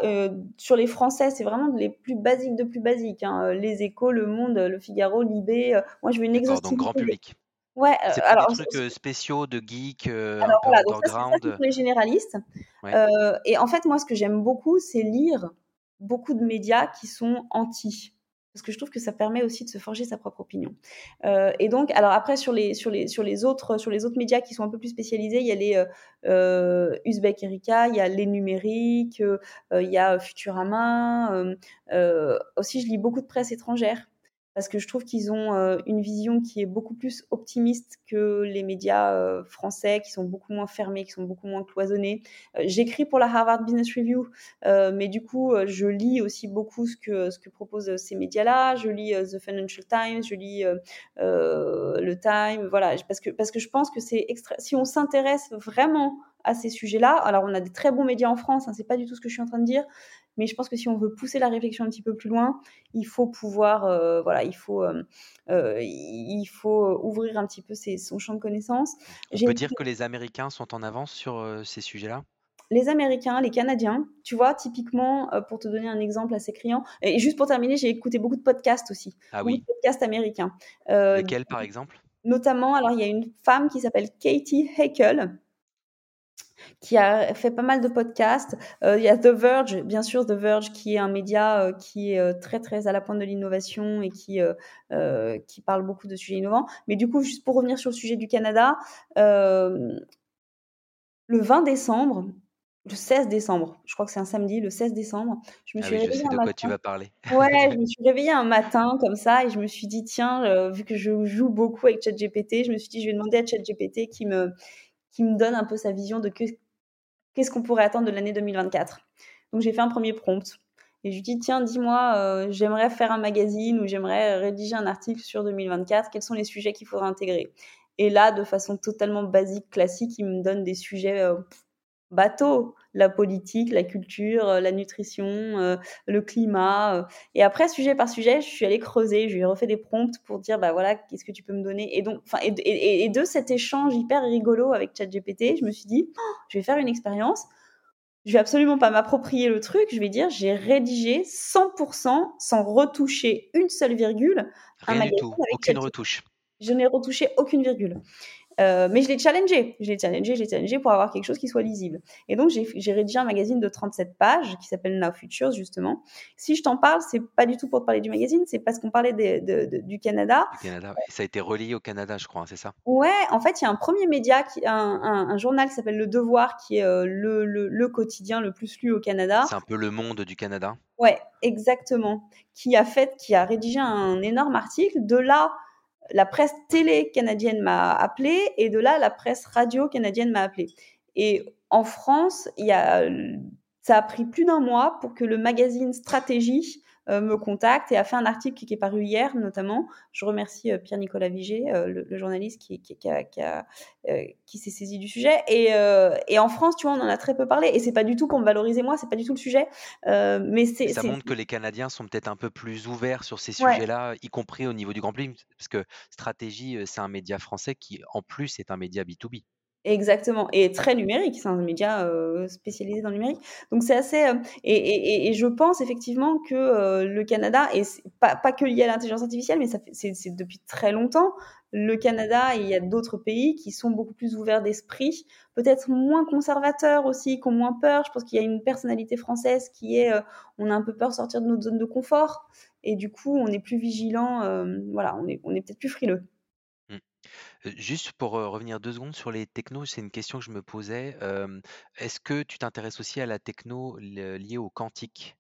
sur les Français, c'est vraiment les plus basiques de plus basiques. Hein. Les Échos, Le Monde, Le Figaro, Libé. moi, je veux une exhaustivité. donc grand public. Ouais, c'est pas alors, des trucs spéciaux de geek, alors, un voilà, donc ça, c'est pour les généralistes. et en fait, moi, ce que j'aime beaucoup, c'est lire beaucoup de médias qui sont anti parce que je trouve que ça permet aussi de se forger sa propre opinion. et donc, alors après sur les sur les sur les autres sur les autres médias qui sont un peu plus spécialisés, il y a les euh, Uzbek Erika, il y a les numériques, il y a Futurama. aussi, je lis beaucoup de presse étrangère parce que je trouve qu'ils ont euh, une vision qui est beaucoup plus optimiste que les médias euh, français, qui sont beaucoup moins fermés, qui sont beaucoup moins cloisonnés. Euh, j'écris pour la Harvard Business Review, mais du coup, je lis aussi beaucoup ce que, ce proposent ces médias-là. Je lis The Financial Times, je lis le Time, voilà, parce que, parce que je pense que c'est extra... Si on s'intéresse vraiment à ces sujets-là, alors on a des très bons médias en France, hein, c'est pas du tout ce que je suis en train de dire, mais je pense que si on veut pousser la réflexion un petit peu plus loin, il faut pouvoir, euh, voilà, il faut, euh, euh, il faut ouvrir un petit peu son champ de connaissances. On peut dire que les Américains sont en avance sur ces sujets-là? Les Américains, les Canadiens, tu vois, typiquement, pour te donner un exemple assez criant, et juste pour terminer, j'ai écouté beaucoup de podcasts aussi, ah oui. de podcasts américains. Lesquels, par exemple? Notamment, alors il y a une femme qui s'appelle Katie Hakel, qui a fait pas mal de podcasts. Euh, il y a The Verge, bien sûr, The Verge, qui est un média euh, qui est euh, très, très à la pointe de l'innovation et qui, qui parle beaucoup de sujets innovants. Mais du coup, juste pour revenir sur le sujet du Canada, le 20 décembre, le 16 décembre, je crois que c'est un samedi, le 16 décembre, je me ah suis je sais de quoi tu vas parler. Ouais, je me suis réveillée un matin comme ça et je me suis dit, tiens, vu que je joue beaucoup avec ChatGPT, je me suis dit, je vais demander à ChatGPT qui me, qui me donne un peu sa vision de qu'est-ce qu'on pourrait attendre de l'année 2024. Donc j'ai fait un premier prompt. Et je lui dis, tiens, dis-moi, euh, j'aimerais faire un magazine ou j'aimerais rédiger un article sur 2024. Quels sont les sujets qu'il faudra intégrer? Et là, de façon totalement basique, classique, il me donne des sujets euh, bateau, la politique, la culture, euh, la nutrition, euh, le climat. Euh. Et après, sujet par sujet, je suis allée creuser, je lui ai refait des prompts pour dire, bah voilà, qu'est-ce que tu peux me donner? Et donc, enfin, et, de cet échange hyper rigolo avec ChatGPT, je me suis dit, oh, je vais faire une expérience. Je vais absolument pas m'approprier le truc. Je vais dire, j'ai rédigé 100% sans retoucher une seule virgule. Rien un du tout, aucune retouche. Je n'ai retouché aucune virgule. Euh, mais je l'ai challengé, je l'ai challengé, je l'ai challengé pour avoir quelque chose qui soit lisible. Et donc j'ai rédigé un magazine de 37 pages qui s'appelle Now Futures justement. Si je t'en parle, c'est pas du tout pour te parler du magazine, c'est parce qu'on parlait du Canada. Du Canada, ça a été relié au Canada, je crois, c'est ça? Ouais, en fait, il y a un premier média, qui, un, journal qui s'appelle Le Devoir, qui est euh, le, le, quotidien le plus lu au Canada. C'est un peu le monde du Canada? Ouais, exactement. Qui a fait, qui a rédigé un énorme article. De là, la presse télé canadienne m'a appelé et de là, la presse radio canadienne m'a appelé. Et en France, il y a, ça a pris plus d'un mois pour que le magazine Stratégie me contacte et a fait un article qui, est paru hier notamment. Je remercie euh, Pierre-Nicolas Vigé, euh, le, journaliste qui, qui, qui s'est saisi du sujet. Et, et, en France, tu vois, on en a très peu parlé. Et c'est pas du tout pour me valoriser moi, c'est pas du tout le sujet. mais c'est ça montre que les Canadiens sont peut-être un peu plus ouverts sur ces sujets-là, y compris au niveau du grand public, parce que Stratégie, c'est un média français qui, en plus, est un média B2B. Exactement, et très numérique, c'est un média euh, spécialisé dans le numérique. Donc c'est assez... Euh, et, et, et, je pense effectivement que euh, le Canada, et pas, pas que lié à l'intelligence artificielle, mais c'est depuis très longtemps, le Canada et il y a d'autres pays qui sont beaucoup plus ouverts d'esprit, peut-être moins conservateurs aussi, qui ont moins peur. Je pense qu'il y a une personnalité française qui est, on a un peu peur de sortir de notre zone de confort, et du coup on est plus vigilant, voilà, on est, on est peut-être plus frileux. Juste pour, revenir deux secondes sur les technos, c'est une question que je me posais. est-ce que tu t'intéresses aussi à la techno liée au quantique?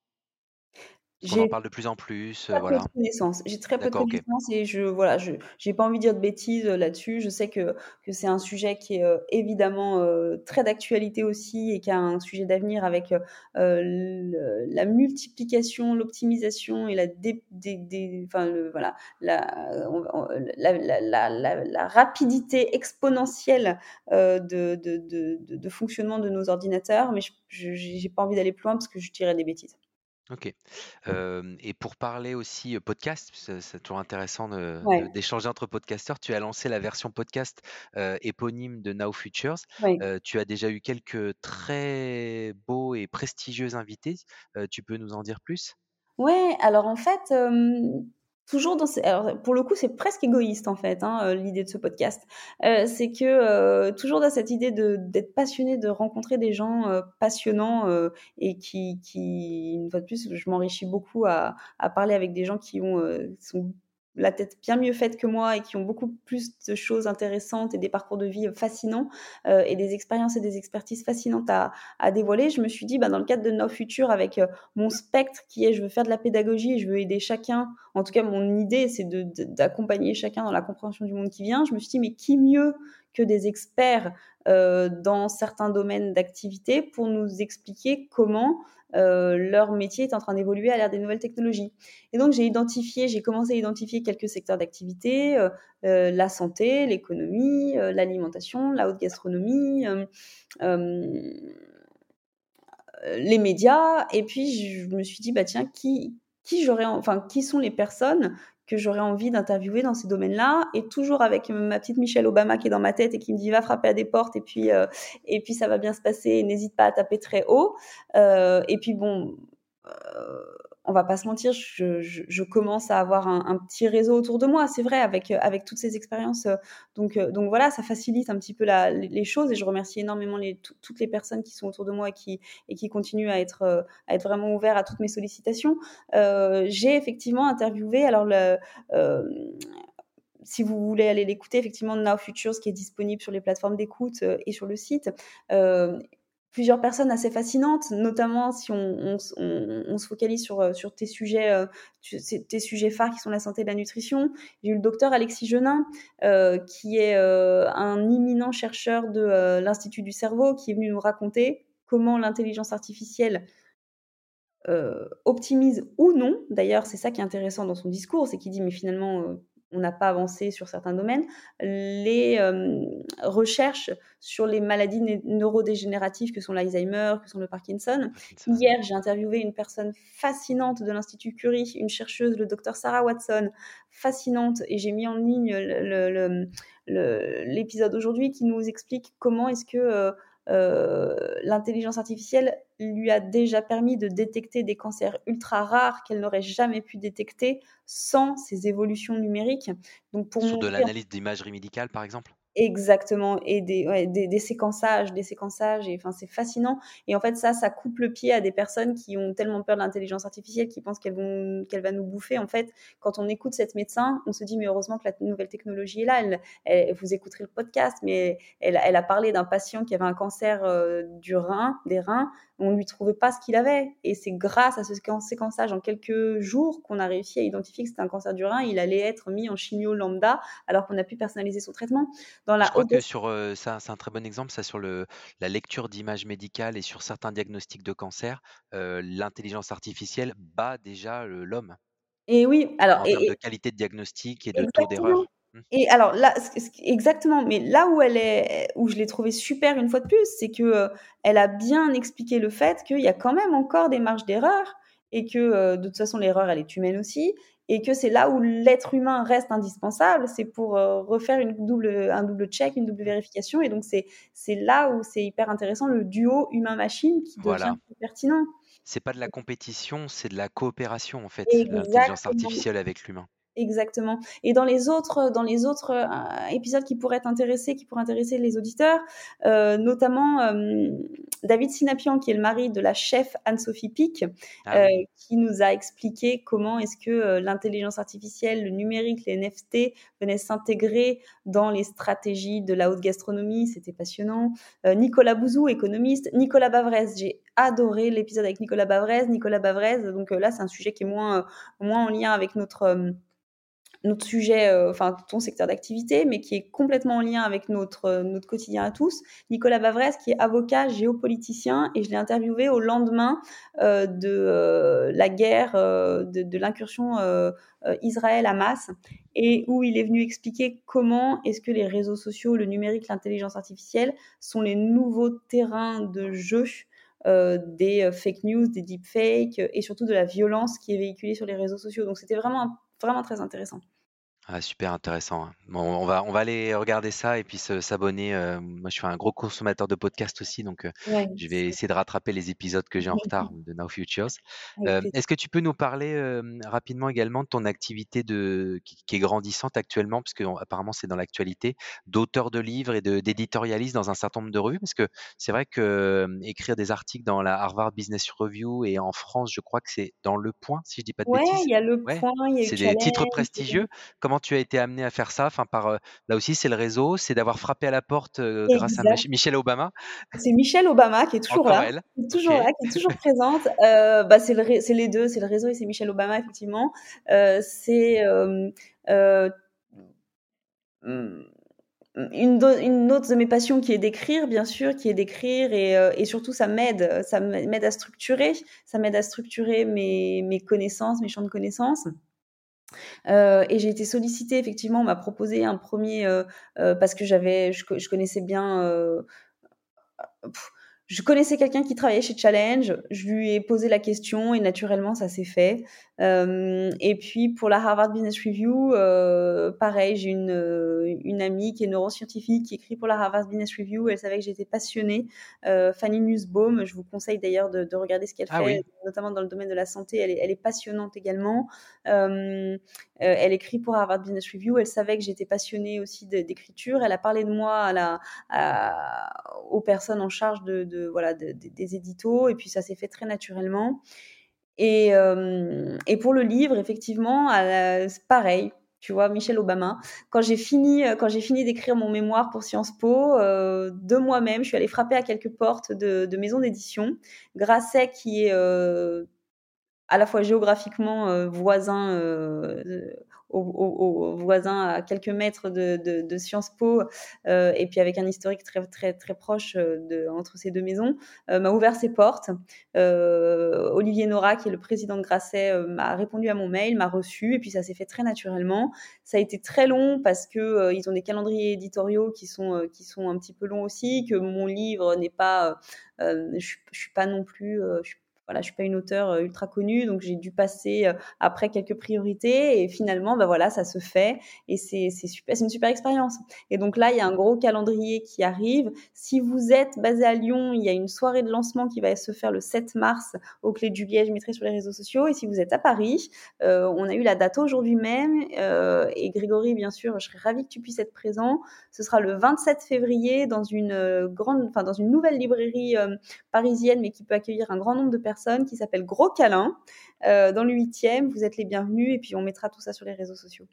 On en parle de plus en plus, très peu de connaissances. J'ai très peu de connaissances et je voilà, je j'ai pas envie de dire de bêtises, là-dessus. Je sais que que c'est un sujet qui est, évidemment, très d'actualité aussi et qui a un sujet d'avenir avec, la multiplication, l'optimisation et la enfin voilà, la la la la rapidité exponentielle, de de de de fonctionnement de nos ordinateurs. Mais je j'ai pas envie d'aller plus loin parce que je dirais des bêtises. OK. Hem et pour parler aussi, heu, podcast, c'est c'est toujours intéressant de de Ouais. d'échanger entre podcasteurs. Tu as lancé la version podcast, heu, éponyme de Now Futures. Oui. Heu, tu as déjà eu quelques très beaux et prestigieux invités. Heu, tu peux nous en dire plus? Ouais, alors en fait, hem, toujours dans ces alors pour le coup, c'est presque égoïste en fait, hein, heu, l'idée de ce podcast. Heu, c'est que, heu, toujours dans cette idée d'être passionné, de rencontrer des gens, heu, passionnants, heu et qui qui une fois de plus, je m'enrichis beaucoup à à parler avec des gens qui ont, qui sont la tête bien mieux faite que moi et qui ont beaucoup plus de choses intéressantes et des parcours de vie, fascinants, heu et des expériences et des expertises fascinantes à dévoiler. Je me suis dit, bah, dans le cadre de Now Futures avec, heu, mon spectre qui est je veux faire de la pédagogie je veux aider chacun. En tout cas, mon idée, c'est d'accompagner chacun dans la compréhension du monde qui vient. Je me suis dit: «Mais qui mieux que des experts, heu, dans certains domaines d'activité pour nous expliquer comment, heu, leur métier est en train d'évoluer à l'ère des nouvelles technologies?» et donc j'ai identifié j'ai commencé à identifier quelques secteurs d'activité, heu heu, la santé, l'économie, l'alimentation, la haute gastronomie, les médias et puis je me suis dit: «Bah, tiens, qui qui j'aurais enfin, qui sont les personnes que j'aurais envie d'interviewer dans ces domaines-là?» et toujours avec ma petite Michelle Obama qui est dans ma tête et qui me dit: «Va frapper à des portes et puis, heu et puis ça va bien se passer, n'hésite pas à taper très haut». Heu et puis bon, heu, on va pas se mentir, je commence à avoir un petit réseau autour de moi, c'est vrai, avec, heu, avec toutes ces expériences, heu, donc heu, donc voilà, ça facilite un petit peu les choses et je remercie énormément toutes les personnes qui sont autour de moi et qui et qui continuent à être, à être vraiment ouverts à toutes mes sollicitations. J'ai effectivement interviewé alors si vous voulez aller l'écouter, effectivement, Now Futures qui est disponible sur les plateformes d'écoute, et sur le site. Plusieurs personnes assez fascinantes, notamment si on se focalise sur, sur tes sujets, c'est tes sujets phares qui sont la santé et la nutrition. J'ai eu le docteur Alexis Genin, heu, qui est, un imminent chercheur de, l'Institut du cerveau, qui est venu nous raconter comment l'intelligence artificielle optimise ou non, d'ailleurs, c'est ça qui est intéressant dans son discours, c'est qu'il dit: «Mais finalement, on n'a pas avancé sur certains domaines», les, hem, recherches sur les maladies né neurodégénératives que sont l'Alzheimer, que sont le Parkinson. Parkinson. Hier, j'ai interviewé une personne fascinante de l'Institut Curie, une chercheuse, le docteur Sarah Watson, fascinante et j'ai mis en ligne le le le, le l'épisode aujourd'hui qui nous explique comment est-ce que, heu heu, l'intelligence artificielle lui a déjà permis de détecter des cancers ultra rares qu'elle n'aurait jamais pu détecter sans ces évolutions numériques. Donc pour Sur de l'analyse d'imagerie médicale, par exemple? Exactement et des ouais, des des séquençages des séquençages et enfin, c'est fascinant et en fait, ça, ça coupe le pied à des personnes qui ont tellement peur de l'intelligence artificielle, qui pensent qu'elle va nous bouffer. En fait, quand on écoute cette médecin, on se dit: «Mais heureusement que la nouvelle technologie est là». Elle elle vous écouterez le podcast, mais elle elle a parlé d'un patient qui avait un cancer, heu, du rein des reins. On lui trouvait pas ce qu'il avait et c'est grâce à ce séquen séquençage en quelques jours qu'on a réussi à identifier que c'était un cancer du rein. Il allait être mis en chimio lambda alors qu'on a pu personnaliser son traitement. Dans Je crois haute que sur, ça c'est un très bon exemple, ça sur le la lecture d'images médicales et sur certains diagnostics de cancer, heu, l'intelligence artificielle bat déjà, l'homme Et oui, alors en termes et de qualité de diagnostic et de taux d'erreur. Mmh. et alors là, exactement, mais là où elle est où je l'ai trouvée super une fois de plus, c'est que, heu, elle a bien expliqué le fait qu'il y a quand même encore des marges d'erreur et que, heu, de toute façon l'erreur elle est humaine aussi et que c'est là où l'être humain reste indispensable, c'est pour, heu, refaire une double, un double check, une double Mmh. vérification et donc c'est c'est là où c'est hyper intéressant, le duo humain-machine qui devient Voilà. plus pertinent. C'est pas de la compétition, c'est de la coopération en fait, l'intelligence artificielle avec l'humain. Exactement et dans les autres dans les autres, heu, épisodes qui pourraient t'intéresser, qui pourraient intéresser les auditeurs, heu, notamment, hem, David Sinapian qui est le mari de la chef Anne-Sophie Pic, Ah oui. qui nous a expliqué comment est-ce que, l'intelligence artificielle, le numérique, les NFT venaient s'intégrer dans les stratégies de la haute gastronomie, c'était passionnant. Nicolas Bouzou, économiste, Nicolas Bavrez, j'ai adoré l'épisode avec Nicolas Bavrez. Nicolas Bavrez, donc là, c'est un sujet qui est moins, moins en lien avec notre, notre sujet, heu, enfin ton secteur d'activité, mais qui est complètement en lien avec notre, notre quotidien à tous. Nicolas Bavrez qui est avocat géopoliticien et je l'ai interviewé au lendemain, heu, de, la guerre, de l'incursion, Israël-Hamas et où il est venu expliquer comment est-ce que les réseaux sociaux, le numérique, l'intelligence artificielle sont les nouveaux terrains de jeu, des fake news, des deepfakes et surtout de la violence qui est véhiculée sur les réseaux sociaux. Donc c'était vraiment, vraiment très intéressant. Ah, super intéressant. Hein. Bon, on va, on va aller regarder ça et puis s'abonner. Euh, moi, je suis un gros consommateur de podcasts aussi, donc euh, je vais essayer de rattraper les épisodes que j'ai en retard de Now Futures. Euh, est-ce que tu peux nous parler rapidement également de ton activité de, qui, est grandissante actuellement, parce que apparemment c'est dans l'actualité, d'auteur de livres et d'éditorialiste dans un certain nombre de revues, parce que c'est vrai que écrire des articles dans la Harvard Business Review et en France, je crois que c'est dans Le Point, si je dis pas de Ouais, bêtises. il y a Le Point, il y a C'est des titres prestigieux. Comment tu as été amené à faire ça? Enfin, par, euh, Là aussi, c'est le réseau, c'est d'avoir frappé à la porte euh, grâce à Michelle Obama? C'est Michelle Obama qui est toujours là, qui est toujours là, qui est toujours présente. Euh, bah, c'est les deux, c'est le réseau et c'est Michelle Obama effectivement. c'est hmm, une, une, autre de mes passions qui est d'écrire, bien sûr, qui est d'écrire et, et, surtout ça m'aide, ça m'aide à structurer, ça m'aide à structurer mes, mes connaissances, mes champs de connaissances. Euh, et j'ai été sollicitée, effectivement, on m'a proposé un premier, euh, euh, parce que j'avais, je, je, connaissais bien, je connaissais quelqu'un qui travaillait chez Challenge, je lui ai posé la question et naturellement ça s'est fait. Euh, et puis pour la Harvard Business Review, euh, pareil, j'ai une, euh, une amie qui est neuroscientifique qui écrit pour la Harvard Business Review. Elle savait que j'étais passionnée. Fanny Nussbaum, je vous conseille d'ailleurs de, de, regarder ce qu'elle ah fait, notamment dans le domaine de la santé. Elle est, elle est passionnante également. Elle écrit pour Harvard Business Review. Elle savait que j'étais passionnée aussi d'écriture. Elle a parlé de moi aux personnes en charge des éditos. Et puis ça s'est fait très naturellement. Et, et pour le livre, effectivement, pareil. Tu vois, Michelle Obama. Quand j'ai fini, fini d'écrire mon mémoire pour Sciences Po, euh, de moi-même, je suis allée frapper à quelques portes de, de maisons d'édition. Grasset, qui est euh, à la fois géographiquement euh, voisin aux, voisins à quelques mètres de, Sciences Po euh, et puis avec un historique très très très proche euh, de, entre ces deux maisons, euh, m'a ouvert ses portes. Olivier Nora, qui est le président de Grasset, m'a répondu à mon mail, m'a reçu et puis ça s'est fait très naturellement. Ça a été très long parce que ils ont des calendriers éditoriaux qui sont qui sont un petit peu longs aussi, que mon livre n'est pas, je, je suis pas non plus, je voilà, je suis pas une auteure ultra connue, donc j'ai dû passer après quelques priorités et finalement, bah voilà, ça se fait et c'est super, c'est une super expérience. Et donc là, il y a un gros calendrier qui arrive. Si vous êtes basé à Lyon, il y a une soirée de lancement qui va se faire le 7 mars au Clé du Liège, je mettrai sur les réseaux sociaux. Et si vous êtes à Paris, euh, on a eu la date aujourd'hui même euh, et Grégory, bien sûr, je serais ravie que tu puisses être présent. Ce sera le 27 février dans une grande, enfin dans une nouvelle librairie parisienne, mais qui peut accueillir un grand nombre de personnes qui s'appelle Gros Câlin euh, dans le 8e. Vous êtes les bienvenus et puis on mettra tout ça sur les réseaux sociaux.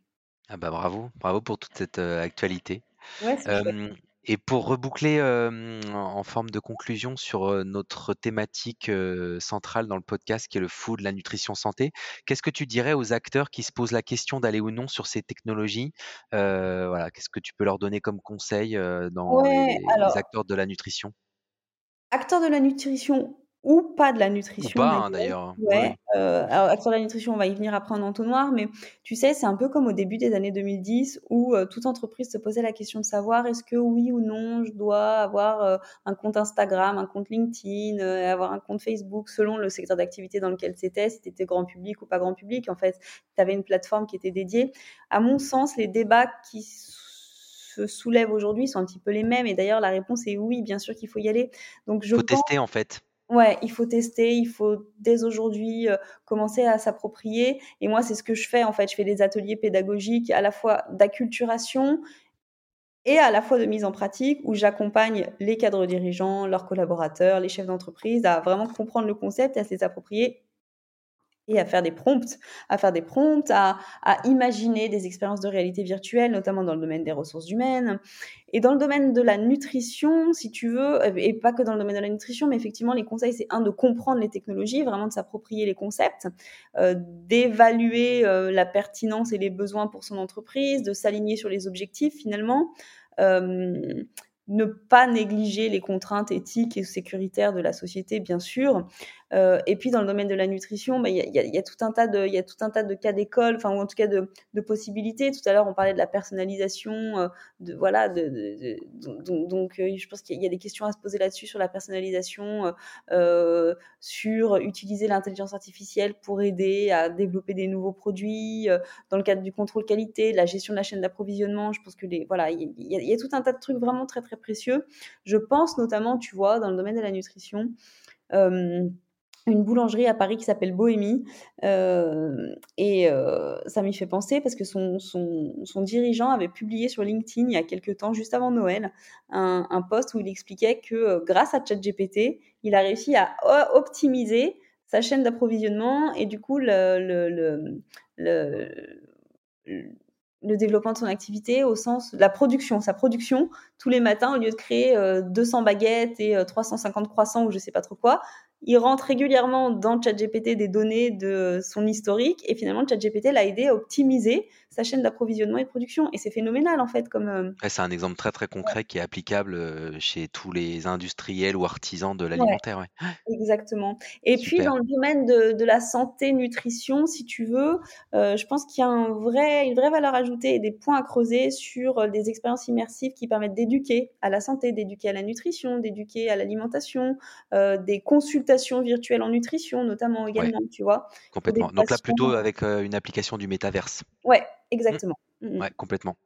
Ah bah bravo, bravo pour toute cette euh, actualité. et pour reboucler en forme de conclusion sur notre thématique centrale dans le podcast qui est le food, la nutrition santé, qu'est-ce que tu dirais aux acteurs qui se posent la question d'aller ou non sur ces technologies? Voilà, qu'est-ce que tu peux leur donner comme conseil dans les, acteurs de la nutrition? Acteurs de la nutrition, ou pas de la nutrition. Ou pas, hein, d'ailleurs. Ouais. Euh, alors, sur la nutrition, on va y venir après en entonnoir, mais tu sais, c'est un peu comme au début des années 2010 où euh, toute entreprise se posait la question de savoir est-ce que oui ou non je dois avoir euh, un compte Instagram, un compte LinkedIn, euh, avoir un compte Facebook selon le secteur d'activité dans lequel c'était, si c'était grand public ou pas grand public. En fait, tu avais une plateforme qui était dédiée. À mon sens, les débats qui se soulèvent aujourd'hui sont un petit peu les mêmes. Et d'ailleurs, la réponse est oui, bien sûr qu'il faut y aller. Donc, je faut tester en fait. Ouais, il faut tester, il faut dès aujourd'hui euh, commencer à s'approprier. Et moi, c'est ce que je fais en fait. Je fais des ateliers pédagogiques à la fois d'acculturation et à la fois de mise en pratique où j'accompagne les cadres dirigeants, leurs collaborateurs, les chefs d'entreprise à vraiment comprendre le concept et à se les approprier à faire des prompts, à faire des prompts, à, imaginer des expériences de réalité virtuelle, notamment dans le domaine des ressources humaines. Et dans le domaine de la nutrition, si tu veux, euh, et pas que dans le domaine de la nutrition, mais effectivement, les conseils, c'est un, de comprendre les technologies, vraiment de s'approprier les concepts, euh, d'évaluer euh, la pertinence et les besoins pour son entreprise, de s'aligner sur les objectifs finalement ne pas négliger les contraintes éthiques et sécuritaires de la société, bien sûr, et puis dans le domaine de la nutrition, il y, a, tout un tas de, cas d'école, enfin ou en tout cas de, possibilités. Tout à l'heure, on parlait de la personnalisation, voilà, de, de donc, je pense qu'il y a des questions à se poser là-dessus sur la personnalisation, sur utiliser l'intelligence artificielle pour aider à développer des nouveaux produits, dans le cadre du contrôle qualité, de la gestion de la chaîne d'approvisionnement. Je pense que les, voilà, il y, a tout un tas de trucs vraiment très très précieux. Je pense notamment, tu vois, dans le domaine de la nutrition. Euh, une boulangerie à Paris qui s'appelle Bohémie. Euh, et euh, ça m'y fait penser parce que son, son, son, dirigeant avait publié sur LinkedIn il y a quelques temps, juste avant Noël, un, un post où il expliquait que grâce à ChatGPT, il a réussi à optimiser sa chaîne d'approvisionnement et du coup le, le, le, le développement de son activité au sens de la production, sa production tous les matins au lieu de créer 200 baguettes et 350 croissants ou je sais pas trop quoi, il rentre régulièrement dans ChatGPT des données de son historique et finalement ChatGPT l'a aidé à optimiser sa chaîne d'approvisionnement et de production et c'est phénoménal en fait comme euh, c'est un exemple très très concret qui est applicable euh, chez tous les industriels ou artisans de l'alimentaire ouais. exactement et Super. puis dans le domaine de, de, la santé nutrition si tu veux euh, je pense qu'il y a un vrai, une vraie valeur ajoutée et des points à creuser sur des expériences immersives qui permettent d'éduquer à la santé d'éduquer à la nutrition d'éduquer à l'alimentation des consultations virtuelle en nutrition, notamment également, ouais, tu vois. Complètement. Donc là, plutôt avec euh, une application du métaverse. Ouais, exactement. Mmh. Ouais, complètement.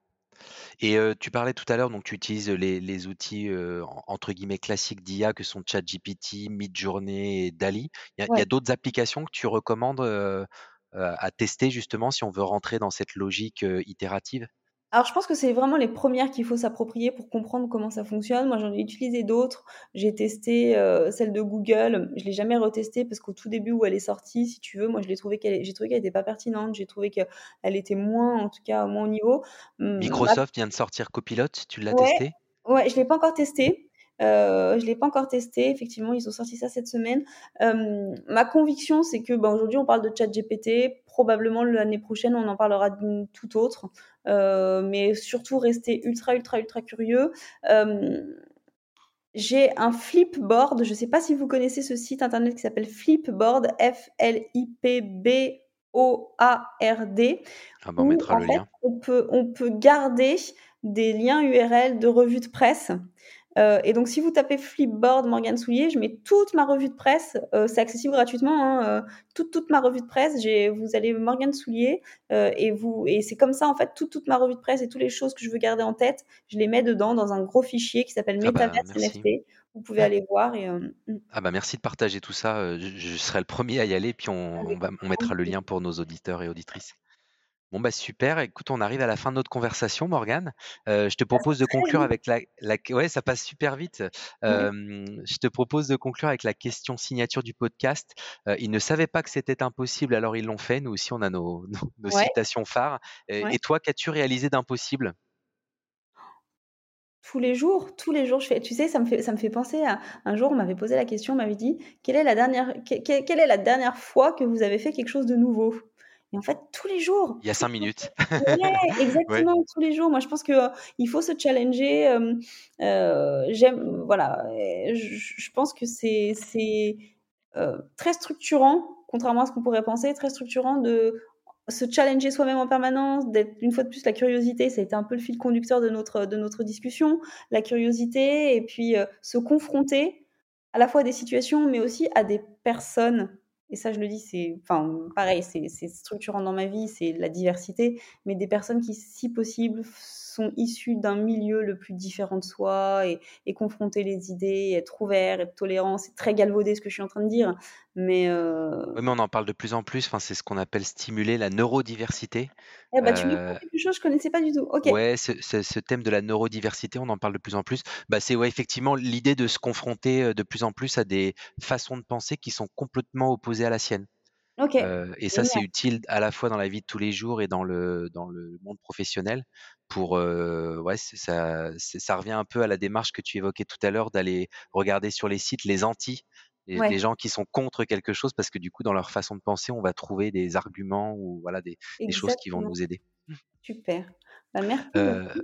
Et euh, tu parlais tout à l'heure, donc tu utilises les, les outils euh, entre guillemets classiques d'IA que sont ChatGPT, Midjourney et Dali. Il y a, Ouais. a d'autres applications que tu recommandes euh, à tester justement si on veut rentrer dans cette logique itérative? Alors, je pense que c'est vraiment les premières qu'il faut s'approprier pour comprendre comment ça fonctionne. Moi, j'en ai utilisé d'autres. J'ai testé euh, celle de Google. Je l'ai jamais retestée parce qu'au tout début où elle est sortie, si tu veux, moi, je l'ai trouvé qu'elle, j'ai trouvé qu'elle n'était pas pertinente. J'ai trouvé qu'elle était moins, en tout cas, moins au niveau. Hum, Microsoft vient de sortir Copilot. Tu l'as ouais, testé? Ouais, je l'ai pas encore testé. Euh, je l'ai pas encore testé. Effectivement, ils ont sorti ça cette semaine. Euh, ma conviction, c'est que bah, aujourd'hui, on parle de ChatGPT. Probablement l'année prochaine, on en parlera d'une tout autre. Euh, mais surtout, rester ultra, ultra, ultra curieux. Euh, j'ai un Flipboard. Je sais pas si vous connaissez ce site internet qui s'appelle Flipboard. F-L-I-P-B. O-A-R-D. Ah bah, on où, mettra en le fait, lien. on peut, on peut garder des liens URL de revues de presse. Euh, et donc, si vous tapez Flipboard Morgane Soulier, je mets toute ma revue de presse. Euh, c'est accessible gratuitement. Hein, euh, toute, toute ma revue de presse. J'ai, vous allez Morgane Soulier et vous et c'est comme ça en fait toute, toute ma revue de presse et toutes les choses que je veux garder en tête, je les mets dedans dans un gros fichier qui s'appelle Ah bah, Metaverse. NFT. Vous pouvez aller voir et mm, Ah bah merci de partager tout ça. Je, je serai le premier à y aller, puis on, va, on mettra le lien pour nos auditeurs et auditrices. Bon bah super, écoute, on arrive à la fin de notre conversation, Morgane. Euh, je te propose de conclure avec la, la... Ouais, ça passe super vite. Ouais. Je te propose de conclure avec la question signature du podcast. Euh, ils ne savaient pas que c'était impossible, alors ils l'ont fait. Nous aussi, on a nos, nos, nos Ouais. citations phares. Et, Ouais. et toi, qu'as-tu réalisé d'impossible? Tous les jours, tous les jours, je fais. Tu sais, ça me fait, ça me fait penser à un jour, on m'avait posé la question, on m'avait dit quelle est la dernière, que- que- quelle est la dernière fois que vous avez fait quelque chose de nouveau? En fait, tous les jours, Il y a cinq minutes. Ouais, Ouais. exactement, tous les jours. Moi, je pense que euh, il faut se challenger. euh, euh, j'aime, voilà. Je, je pense que c'est très structurant, contrairement à ce qu'on pourrait penser, très structurant de se challenger soi-même en permanence, d'être une fois de plus la curiosité, ça a été un peu le fil conducteur de notre de notre discussion, la curiosité et puis euh, se confronter à la fois à des situations, mais aussi à des personnes. Et ça, je le dis, c'est, pareil, c'est structurant dans ma vie, c'est la diversité, mais des personnes qui, si possible, sont issues d'un milieu le plus différent de soi et, et confronter les idées, être ouvert, être tolérant. C'est très galvaudé ce que je suis en train de dire, mais euh, Oui, mais on en parle de plus en plus. Enfin, c'est ce qu'on appelle stimuler la neurodiversité. eh ben, tu me Euh, prends quelque chose je connaissais pas du tout. Ok. Ouais, ce, ce- ce thème de la neurodiversité, on en parle de plus en plus. Bah, c'est ouais, effectivement l'idée de se confronter euh, de plus en plus à des façons de penser qui sont complètement opposées à la sienne. Ok. Euh, et ça, c'est Génial. utile à la fois dans la vie de tous les jours et dans le, dans le monde professionnel. Pour, euh, ouais, c'est- ça, c'est- ça revient un peu à la démarche que tu évoquais tout à l'heure d'aller regarder sur les sites les anti, les, Ouais. gens qui sont contre quelque chose, parce que du coup, dans leur façon de penser, on va trouver des arguments ou voilà des, des choses qui vont Exactement. nous aider. Super. Bah, merci Euh, beaucoup.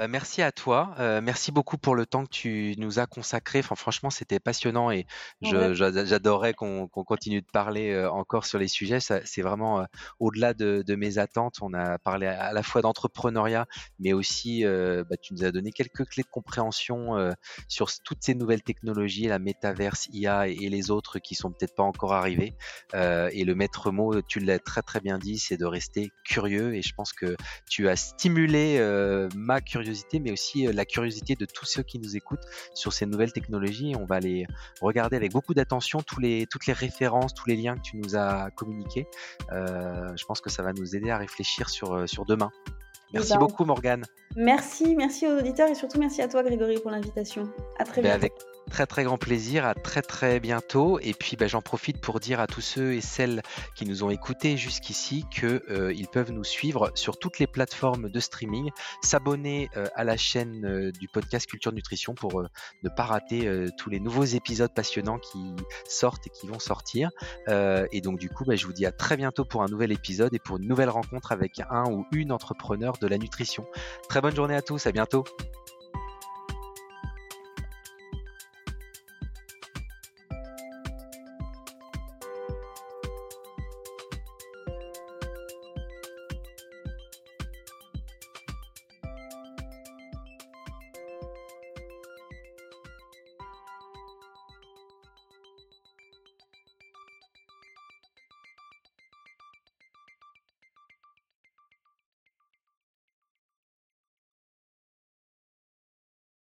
Bah, merci à toi. Euh, merci beaucoup pour le temps que tu nous as consacré. Enfin, franchement, c'était passionnant et j'adorais qu'on continue de parler euh, encore sur les sujets. C'est vraiment euh, au-delà de, mes attentes. On a parlé à, la fois d'entrepreneuriat, mais aussi, bah, tu nous as donné quelques clés de compréhension sur toutes ces nouvelles technologies, la métaverse, IA et, les autres qui sont peut-être pas encore arrivés. et le maître mot, tu l'as très très bien dit, c'est de rester curieux. Et je pense que tu as stimulé ma curiosité mais aussi euh, la curiosité de tous ceux qui nous écoutent sur ces nouvelles technologies. On va les regarder avec beaucoup d'attention toutes les références, tous les liens que tu nous as communiqués. Euh, je pense que ça va nous aider à réfléchir sur, euh, sur demain. Merci beaucoup Morgane. Merci, merci aux auditeurs et surtout merci à toi Grégory pour l'invitation. À très ben, bientôt très très grand plaisir, à très très bientôt. Et puis ben, j'en profite pour dire à tous ceux et celles qui nous ont écoutés jusqu'ici qu'ils euh, peuvent nous suivre sur toutes les plateformes de streaming, s'abonner euh, à la chaîne euh, du podcast Culture Nutrition pour ne pas rater tous les nouveaux épisodes passionnants qui sortent et qui vont sortir. et donc du coup, ben, je vous dis à très bientôt pour un nouvel épisode et pour une nouvelle rencontre avec un ou une entrepreneur de la nutrition. Très bonne journée à tous, à bientôt.